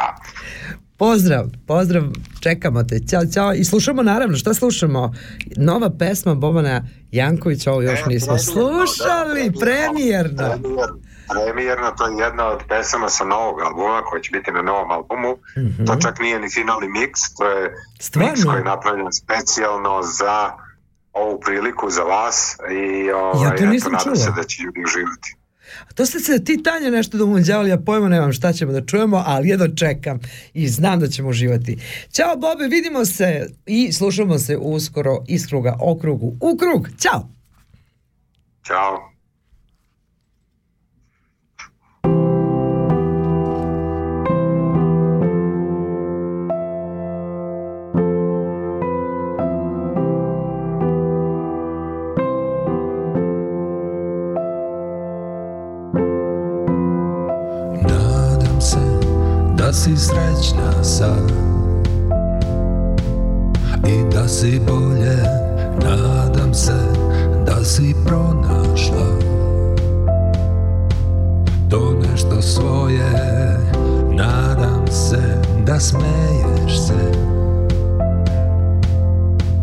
Pozdrav, pozdrav, čekamo te, ćao, ćao. I slušamo naravno, šta slušamo? Nova pesma Bobana Jankovića, ovo još nismo slušali, premijerno. Premijerno, to je jedna od pesama sa novog albuma koja će biti na novom albumu. Mhm. To čak nije ni finalni miks, to je Stvarno? miks koji je napravljen specijalno za ovu priliku za vas i ovaj, Ja to eto, nisam nadam čula. se da će ljudi uživati. A to ste se ti Tanja nešto da umunđavali, ja pojma nemam šta ćemo da čujemo, ali jedno čekam i znam da ćemo uživati. Ćao Bobe, vidimo se i slušamo se uskoro iz kruga okrugu u krug. Ćao! Ćao. Da si srećna sad. I da si bolje Nadam se da si pronašla To nešto svoje. Nadam se da smeješ se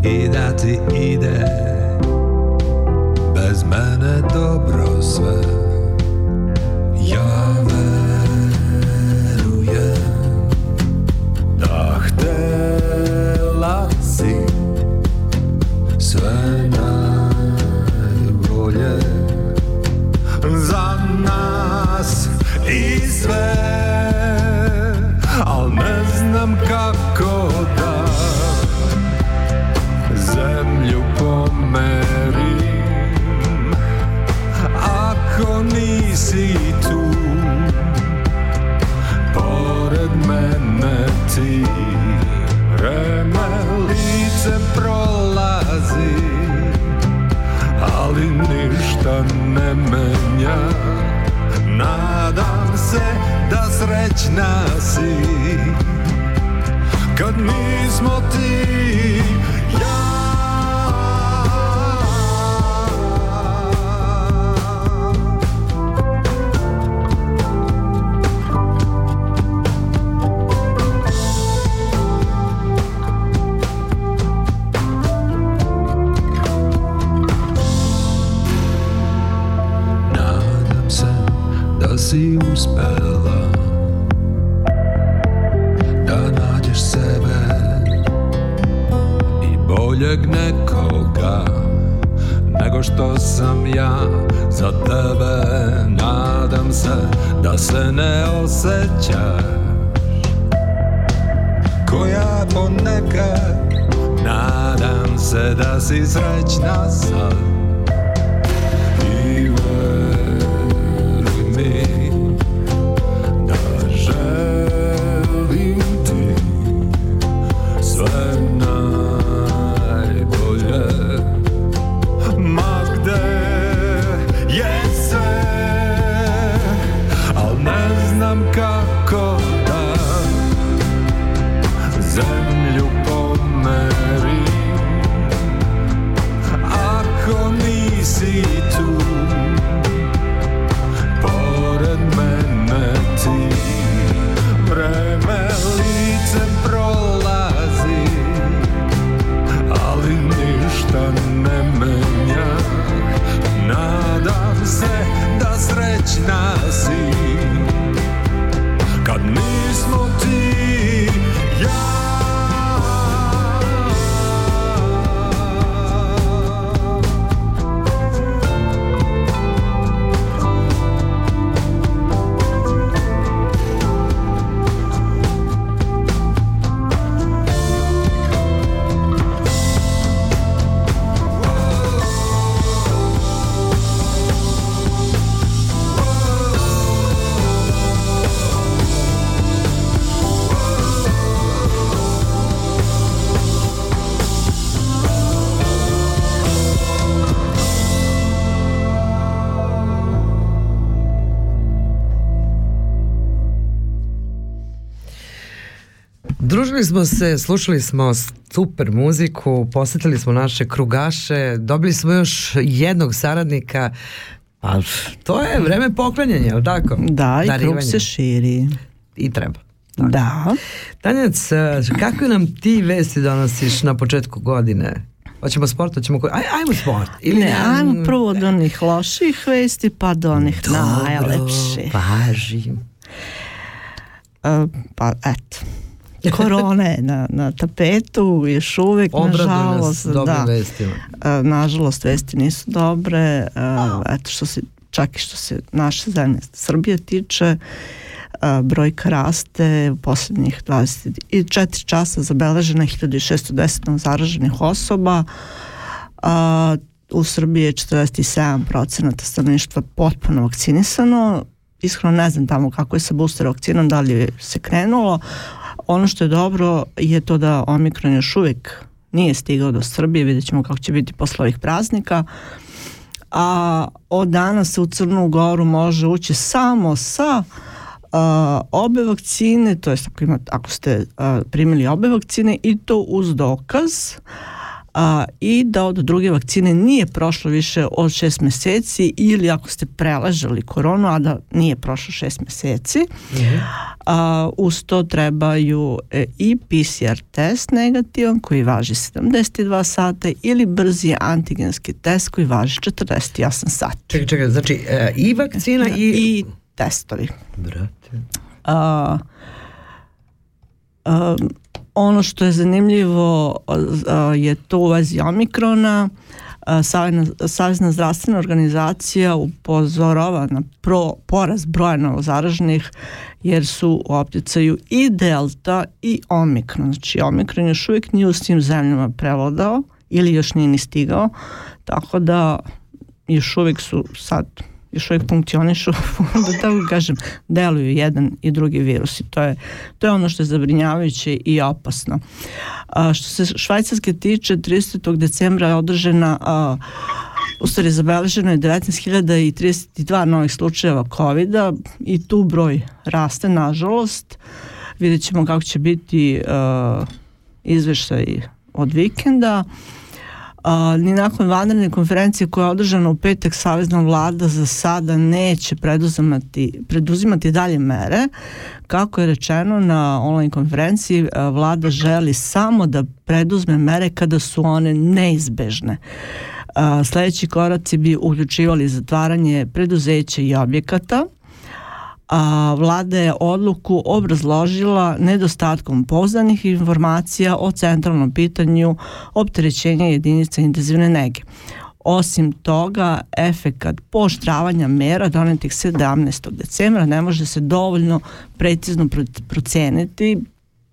I da ti ide Bez mene dobro sve srećna si. Kad nismo ti Družili smo se, slušali smo super muziku, posetili smo naše krugaše, dobili smo još jednog saradnika, pa to je vreme poklanjanja, je li tako? Da, i krug Darivanja. se širi. I treba. Da. Tanjac, eh, kakve nam ti vesti donosiš na početku godine? Hoćemo sport, hoćemo... ko- Aj, ajmo sport. Ili ne, ajmo prvo od onih loših vesti pa do onih najlepših. Važi. E, pa eto. Korona je na, na tapetu još uvijek, Obraduj nas nažalost. da. vestima. Nažalost, vesti nisu dobre. E, eto što se, čak i što se naše zemlje Srbije tiče, brojka raste u posljednjih 24 časa zabeležena je 1610 zaraženih osoba. A, u Srbiji je 47% stanovništva potpuno vakcinisano. Iskreno ne znam tamo kako je sa booster vakcinom, da li se krenulo. Ono što je dobro je to da Omikron još uvijek nije stigao do Srbije, vidjet ćemo kako će biti posle ovih praznika. A od danas u Crnu Goru može ući samo sa a, obe vakcine, to jest ako, imate, ako ste a, primili obe vakcine i to uz dokaz a, i da od druge vakcine nije prošlo više od šest meseci ili ako ste preležali koronu, a da nije prošlo šest meseci. A, uz to trebaju e, i PCR test negativan koji važi 72 sata ili brzi antigenski test koji važi 48 sata. Čekaj, čekaj, znači e, i vakcina i... I testovi. Brate. A, a, ono što je zanimljivo je to u vezi omikrona. Savezna, zdravstvena organizacija upozorava na pro, porast broja novozaraženih jer su u opticaju i delta i omikron. Znači omikron još uvijek nije u svim zemljama prevladao ili još nije ni stigao, tako da još uvijek su sad još uvijek funkcionišu, da tako kažem, deluju jedan i drugi virus i to je, to je ono što je zabrinjavajuće i opasno. A, što se Švajcarske tiče, 30. decembra je održana a, u stvari zabeleženo je 19.032 novih slučajeva covid i tu broj raste nažalost. Vidjet ćemo kako će biti uh, izveštaj od vikenda. A, ni nakon vanredne konferencije koja je održana u petak Savezna vlada za sada neće preduzimati, preduzimati dalje mere. Kako je rečeno na online konferenciji, a, vlada želi samo da preduzme mere kada su one neizbežne. A, sledeći koraci bi uključivali zatvaranje preduzeća i objekata, a vlada je odluku obrazložila nedostatkom poznanih informacija o centralnom pitanju opterećenja jedinica intenzivne nege. Osim toga, efekat poštravanja mera donetih 17. decembra ne može se dovoljno precizno pro- proceniti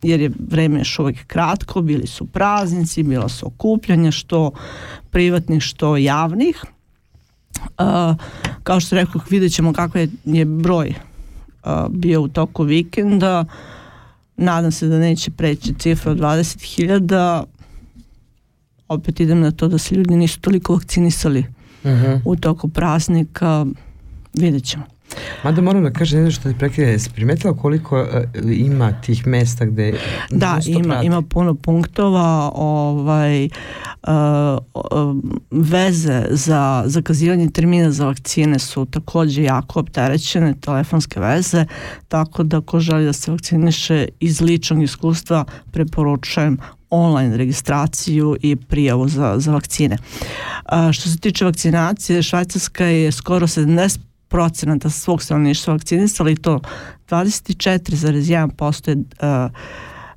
jer je vreme još uvijek kratko, bili su praznici, bila su okupljanja što privatnih, što javnih. Uh, kao što rekao, vidjet ćemo kakav je, je broj bio u toku vikenda. Nadam se da neće preći cifra od 20.000. Opet idem na to da se ljudi nisu toliko vakcinisali Mhm. u toku praznika. Vidjet ćemo. Mada moram da kažem nešto da prekine, jesi primetila koliko e, ima tih mesta gde Da, ima, radi? ima puno punktova, ovaj, uh, uh, veze za zakazivanje termina za vakcine su takođe jako opterećene, telefonske veze, tako da ko želi da se vakciniše iz ličnog iskustva preporučujem online registraciju i prijavu za, za vakcine. A, što se tiče vakcinacije, Švajcarska je skoro 70 procenata svog stanovništva vakcinisala i to 24,1% je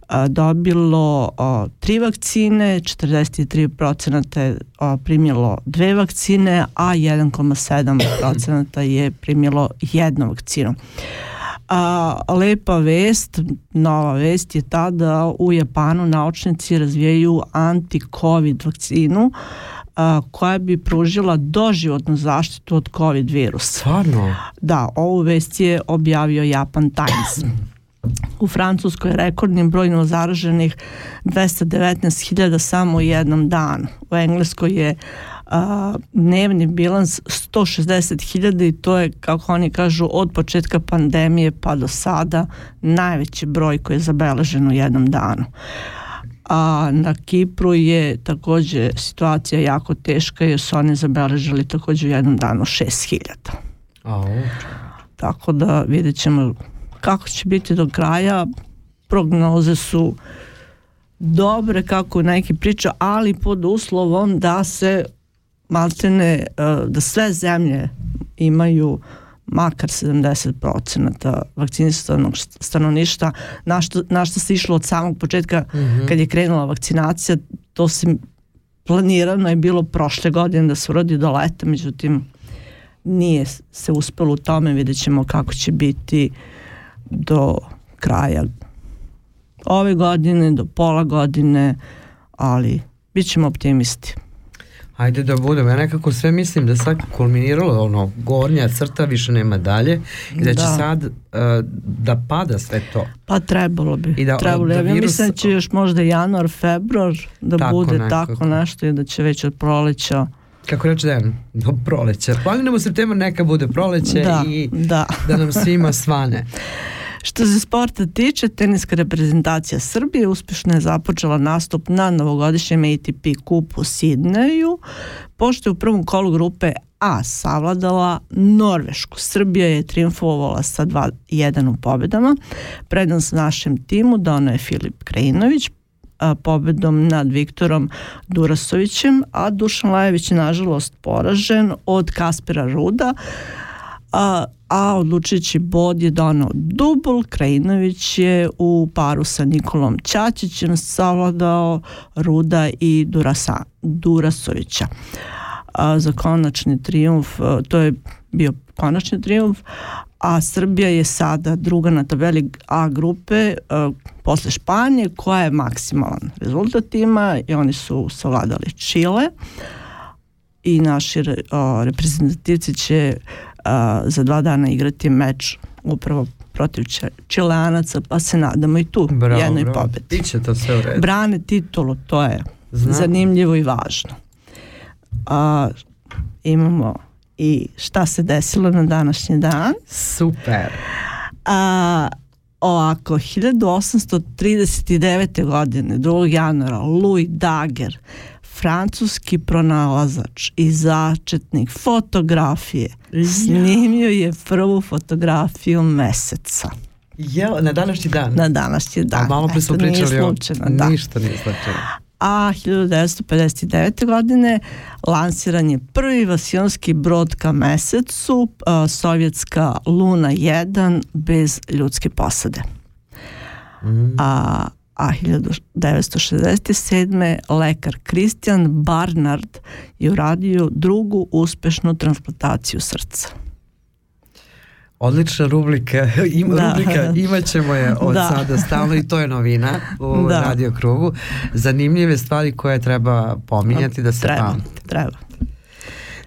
a, dobilo a, tri vakcine, 43% je a, primilo dve vakcine, a 1,7% je primilo jednu vakcinu. A, lepa vest, nova vest je ta da u Japanu naučnici razvijaju anti-covid vakcinu a, koja bi pružila doživotnu zaštitu od covid virusa. Stvarno? Da, ovu vest je objavio Japan Times. U Francuskoj je rekordnim broj novozaraženih 219.000 samo u jednom danu. U Engleskoj je a, dnevni bilans 160.000 i to je, kako oni kažu, od početka pandemije pa do sada najveći broj koji je zabeležen u jednom danu. A na Kipru je takođe situacija jako teška jer su oni zabeležili takođe u jednom danu 6.000. Au. Tako da vidjet ćemo kako će biti do kraja. Prognoze su dobre kako neki priča, ali pod uslovom da se maltene, e, da sve zemlje imaju makar 70% vakcinisanog stanovništva, na što, na što se išlo od samog početka Mhm. kad je krenula vakcinacija, to se planirano je bilo prošle godine da se uradi do leta, međutim nije se uspelo u tome, vidjet ćemo kako će biti do kraja ove godine, do pola godine, ali bit ćemo optimisti. Ajde da budemo, ja nekako sve mislim da sad kulminiralo ono, gornja crta više nema dalje i da će Da. sad uh, da pada sve to. Pa trebalo bi. I da- trebalo. da ja virus- mislim da će još možda januar, februar da Tako bude nekako. tako nešto i da će već od proleća Kako reče Dejan, do proleća. Planiramo septembar neka bude proleće Da, i da. da nam svima svane. Što se sporta tiče, teniska reprezentacija Srbije uspješno je započela nastup na novogodišnjem ATP kupu u Sidneju, pošto je u prvom kolu grupe A savladala Norvešku. Srbija je triumfovala sa 2-1 u pobedama. Prednost našem timu donao je Filip Krajinović, pobedom nad Viktorom Durasovićem, a Dušan Lajević je nažalost poražen od Kaspera Ruda, a, a odlučujući bod je donao dubl. Krajinović je u paru sa Nikolom Ćačićem savladao Ruda i Durasa, Durasovića. A, za konačni trijumf, a, to je bio konačni trijumf, a Srbija je sada druga na tabeli A grupe a, posle Španije koja je maksimalan rezultat ima i oni su savladali Čile i naši re- o, reprezentativci će za dva dana igrati meč upravo protiv Čileanaca, pa se nadamo i tu Bravo, jednoj bravo. pobedi. Biće to sve u redu. Brane titulu, to je Znam. zanimljivo i važno. A, imamo i šta se desilo na današnji dan. Super. A, ovako, 1839. godine, 2. januara, Louis Daguerre, francuski pronalazač i začetnik fotografije, snimio je prvu fotografiju meseca Jel, na današnji dan? na današnji dan. A malo pre smo pričali o... da. Ništa nije slučajno. a 1959. godine lansiran je prvi vasionski brod ka mesecu, a, sovjetska Luna 1 bez ljudske posade. A, a 1967. lekar Christian Barnard je uradio drugu uspešnu transplantaciju srca. Odlična rubrika, ima, Da. rubrika imaćemo je od Da. sada stalno i to je novina u Da. radio krugu. Zanimljive stvari koje treba pominjati da se Treba, pamte. treba.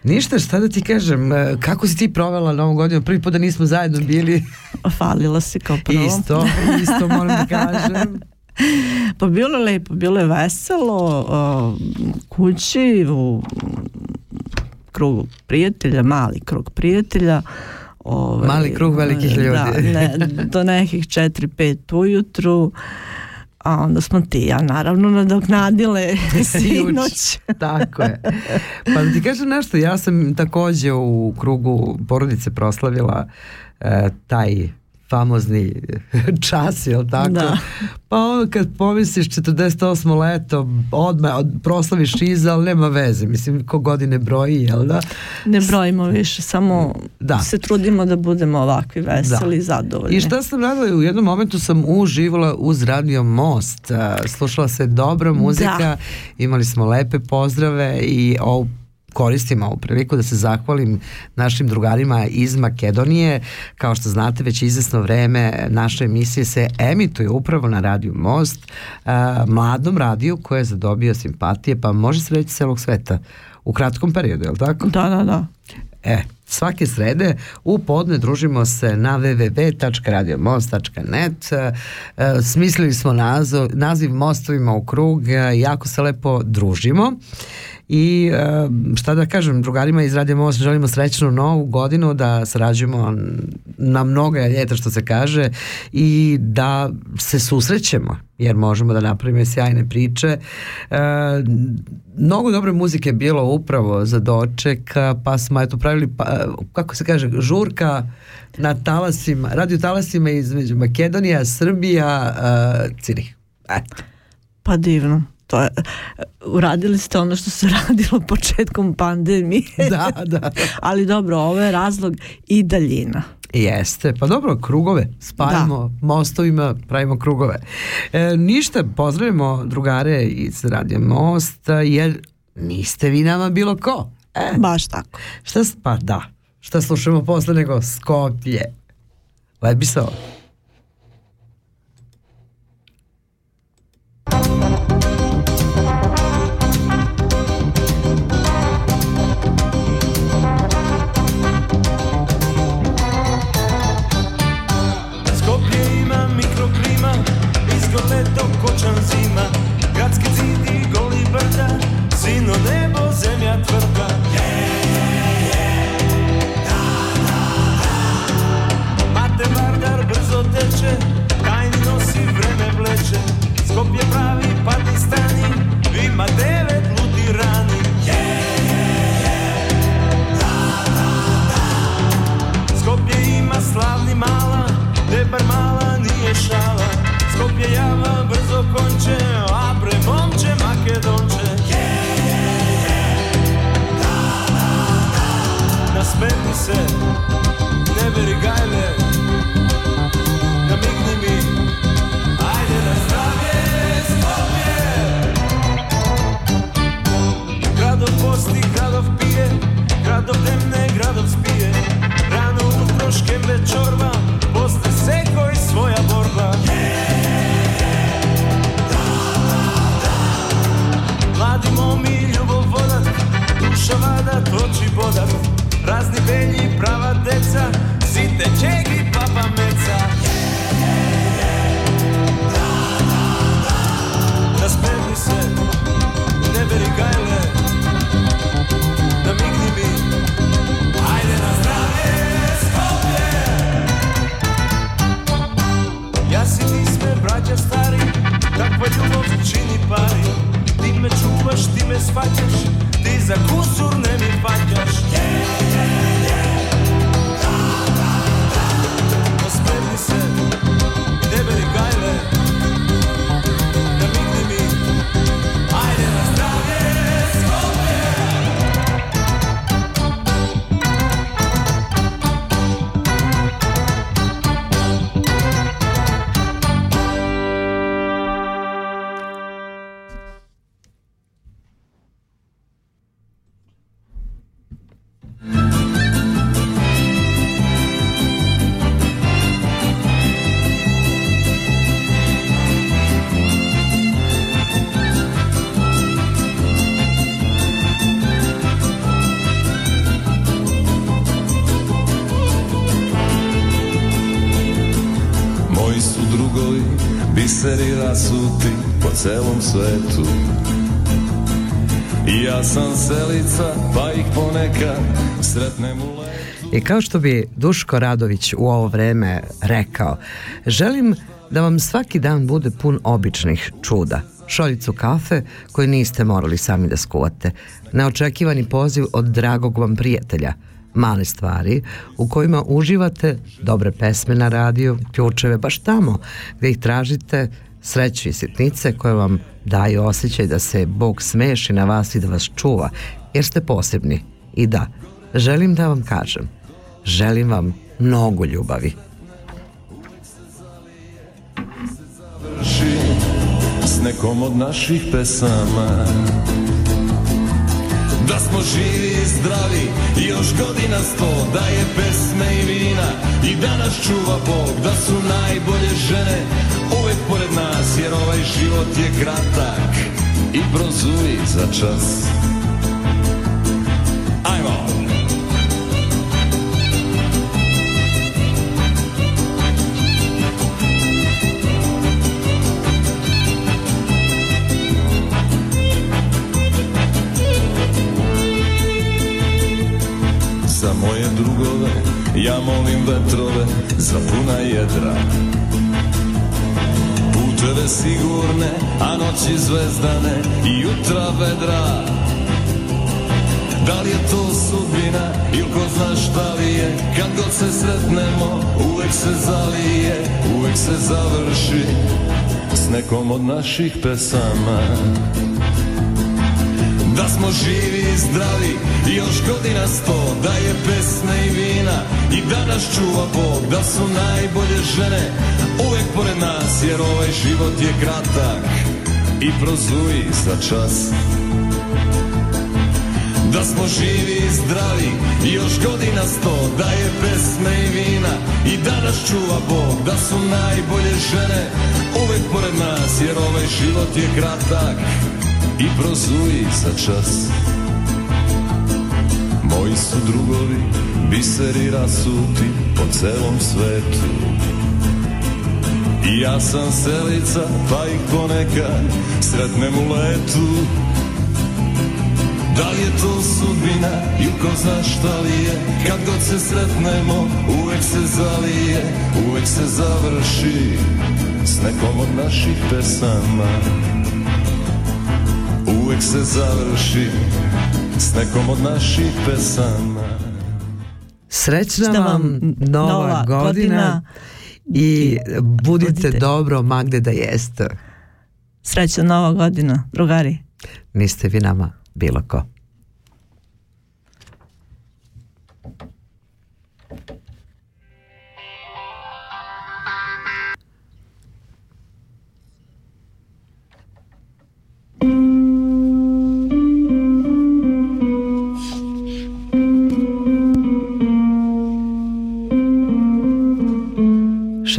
Ništa, šta da ti kažem, e, kako si ti provela novu godinu? Prvi put da nismo zajedno bili. Falila si kao prvo. Isto, isto moram da kažem. Pa bilo je lepo, bilo je veselo o, kući u krugu prijatelja, mali krug prijatelja Ovaj, Mali krug velikih ljudi. Da, ne, do nekih 4-5 ujutru, a onda smo ti ja naravno nadoknadile sinoć. Tako je. Pa da ti kažem nešto, ja sam takođe u krugu porodice proslavila e, taj famozni čas, jel tako? Da. Pa ono kad pomisliš 48. leto, odmah od, proslaviš iza, ali nema veze. Mislim, ko godine broji, jel da? Ne brojimo više, samo Da. se trudimo da budemo ovakvi veseli i zadovoljni. I šta sam radila? U jednom momentu sam uživala uz radio Most. Slušala se dobra muzika, Da. imali smo lepe pozdrave i ovu koristim ovu priliku da se zahvalim našim drugarima iz Makedonije. Kao što znate, već izvesno vreme naše emisije se emituju upravo na radiju Most, a, mladom radiju koje je zadobio simpatije, pa može se reći celog sveta u kratkom periodu, je li tako? Da, da, da. E, svake srede u podne družimo se na www.radiomost.net e, e, smislili smo naziv, naziv Mostovima u krug, e, jako se lepo družimo i e, šta da kažem, drugarima iz Radio Most želimo srećnu novu godinu, da sarađujemo na mnoga ljeta što se kaže i da se susrećemo jer možemo da napravimo sjajne priče. E, mnogo dobre muzike je bilo upravo za doček, pa smo eto pravili, pa, kako se kaže, žurka na talasima, radio talasima između Makedonija, Srbija, uh, Cirih. Eto. Pa divno. To je, uradili ste ono što se radilo početkom pandemije. Da, da. Ali dobro, ovo je razlog i daljina. Jeste, pa dobro, krugove spajamo mostovima, pravimo krugove. E, ništa, pozdravimo drugare iz Radio Most, jer niste vi nama bilo ko. E, Baš tako. šta, pa da, šta slušamo posle nego Skoplje. Lepi se ovo. Debar mala nije šala. Skoplje java brzo konče, a pre momče Makedonče. Nasmeti se, ne veri gajle, namigni mi Ajde na zdravlje, Skoplje Gradov posti, gradov pije, gradov temne, gradov spije. Rano utro škembe posle seko i svoja borba. Mladi momi, ljubov vodat, duša vada, toči bodat. Razni belji, prava deca, site čegi, papa meca. Nasmeni se, ne beri gajle, namigni mi. Ajde na zdravlje, Takva ljubav čini pari. Ti me čuvaš, ti me shvaćaš. Ti za kusur ne mi paćaš Nasmeni se, ne beri gajle svetu ja sam selica, pa ih ponekad sretnem u letu I kao što bi Duško Radović u ovo vreme rekao, želim da vam svaki dan bude pun običnih čuda. Šoljicu kafe koju niste morali sami da skuvate. Neočekivani poziv od dragog vam prijatelja. Male stvari u kojima uživate dobre pesme na radiju, ključeve baš tamo gde ih tražite, sreću i sitnice koje vam daju osjećaj da se Bog smeši na vas i da vas čuva, jer ste posebni. I da, želim da vam kažem, želim vam mnogo ljubavi. s nekom od naših pesama Da smo živi i zdravi i još godina sto Da je pesme i vina i da nas čuva Bog Da su najbolje žene uvek pored nas Jer ovaj život je kratak i prozuji za čas Ajmo! Za moje drugove ja molim vetrove za puna jedra Puteve sigurne, a noći zvezdane i jutra vedra. Da li je to sudbina ili ko zna šta li je? Kad god se sretnemo uvek se zalije Uvek se završi s nekom od naših pesama. Da smo živi i zdravi i još godina sto Da je pesme i vina i da nas čuva Bog Da su najbolje žene uvek pored nas Jer ovaj život je kratak i prozuji za čas. Da smo živi i zdravi još godina sto Da je pesme i vina i da nas čuva Bog Da su najbolje žene. Uvek pored nas Jer ovaj život je kratak i prozuji za čas. Moji su drugovi biseri rasuti po celom svetu I ja sam selica pa ih ponekad sretnem u letu. Da li je to sudbina ili ko zna šta li je? Kad god se sretnemo uvek se zalije Uvek se završi s nekom od naših pesama. Uvek se završi s nekom od naših pesama. Srećna Srećna vam vam nova, nova godina, godina i budite, budite- dobro ma gde da jeste. Srećna nova godina, drugari. Niste vi nama bilo ko.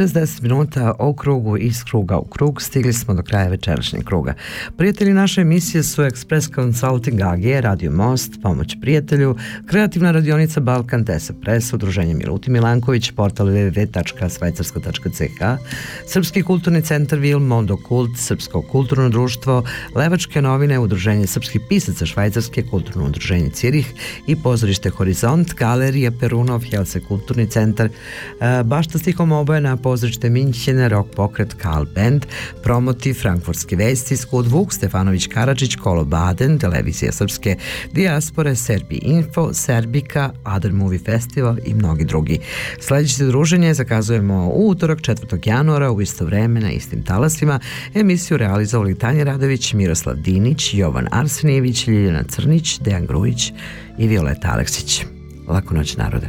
Šestdeset minuta o krugu iz kruga u krug stigli smo do kraja večerašnjeg kruga. Prijatelji naše emisije su Express Consulting AG, Radio Most, Pomoć prijatelju, Kreativna radionica Balkan, Tesa Press, Udruženje Miluti Milanković, portal www.svajcarsko.ch, Srpski kulturni centar Vil, Mondo Kult, Srpsko kulturno društvo, Levačke novine, Udruženje srpskih pisaca Švajcarske, Kulturno udruženje Cirih i pozorište Horizont, Galerija Perunov, Helse kulturni centar, e, Bašta stihom obojena, pozorište Minćene, Rock pokret, Karl Band, Promoti, Frankfurtske vesti, Skud Vuk, Stefanović Karadžić, Kolo Baden, Televizija Srpske dijaspore, Serbi Info, Serbika, Other Movie Festival i mnogi drugi. Sljedeće druženje zakazujemo u utorak 4. januara u isto vreme na istim talasima. Emisiju realizovali Tanja Radović, Miroslav Dinić, Jovan Arsenijević, Ljiljana Crnić, Dejan Grujić i Violeta Aleksić. Laku noć narode.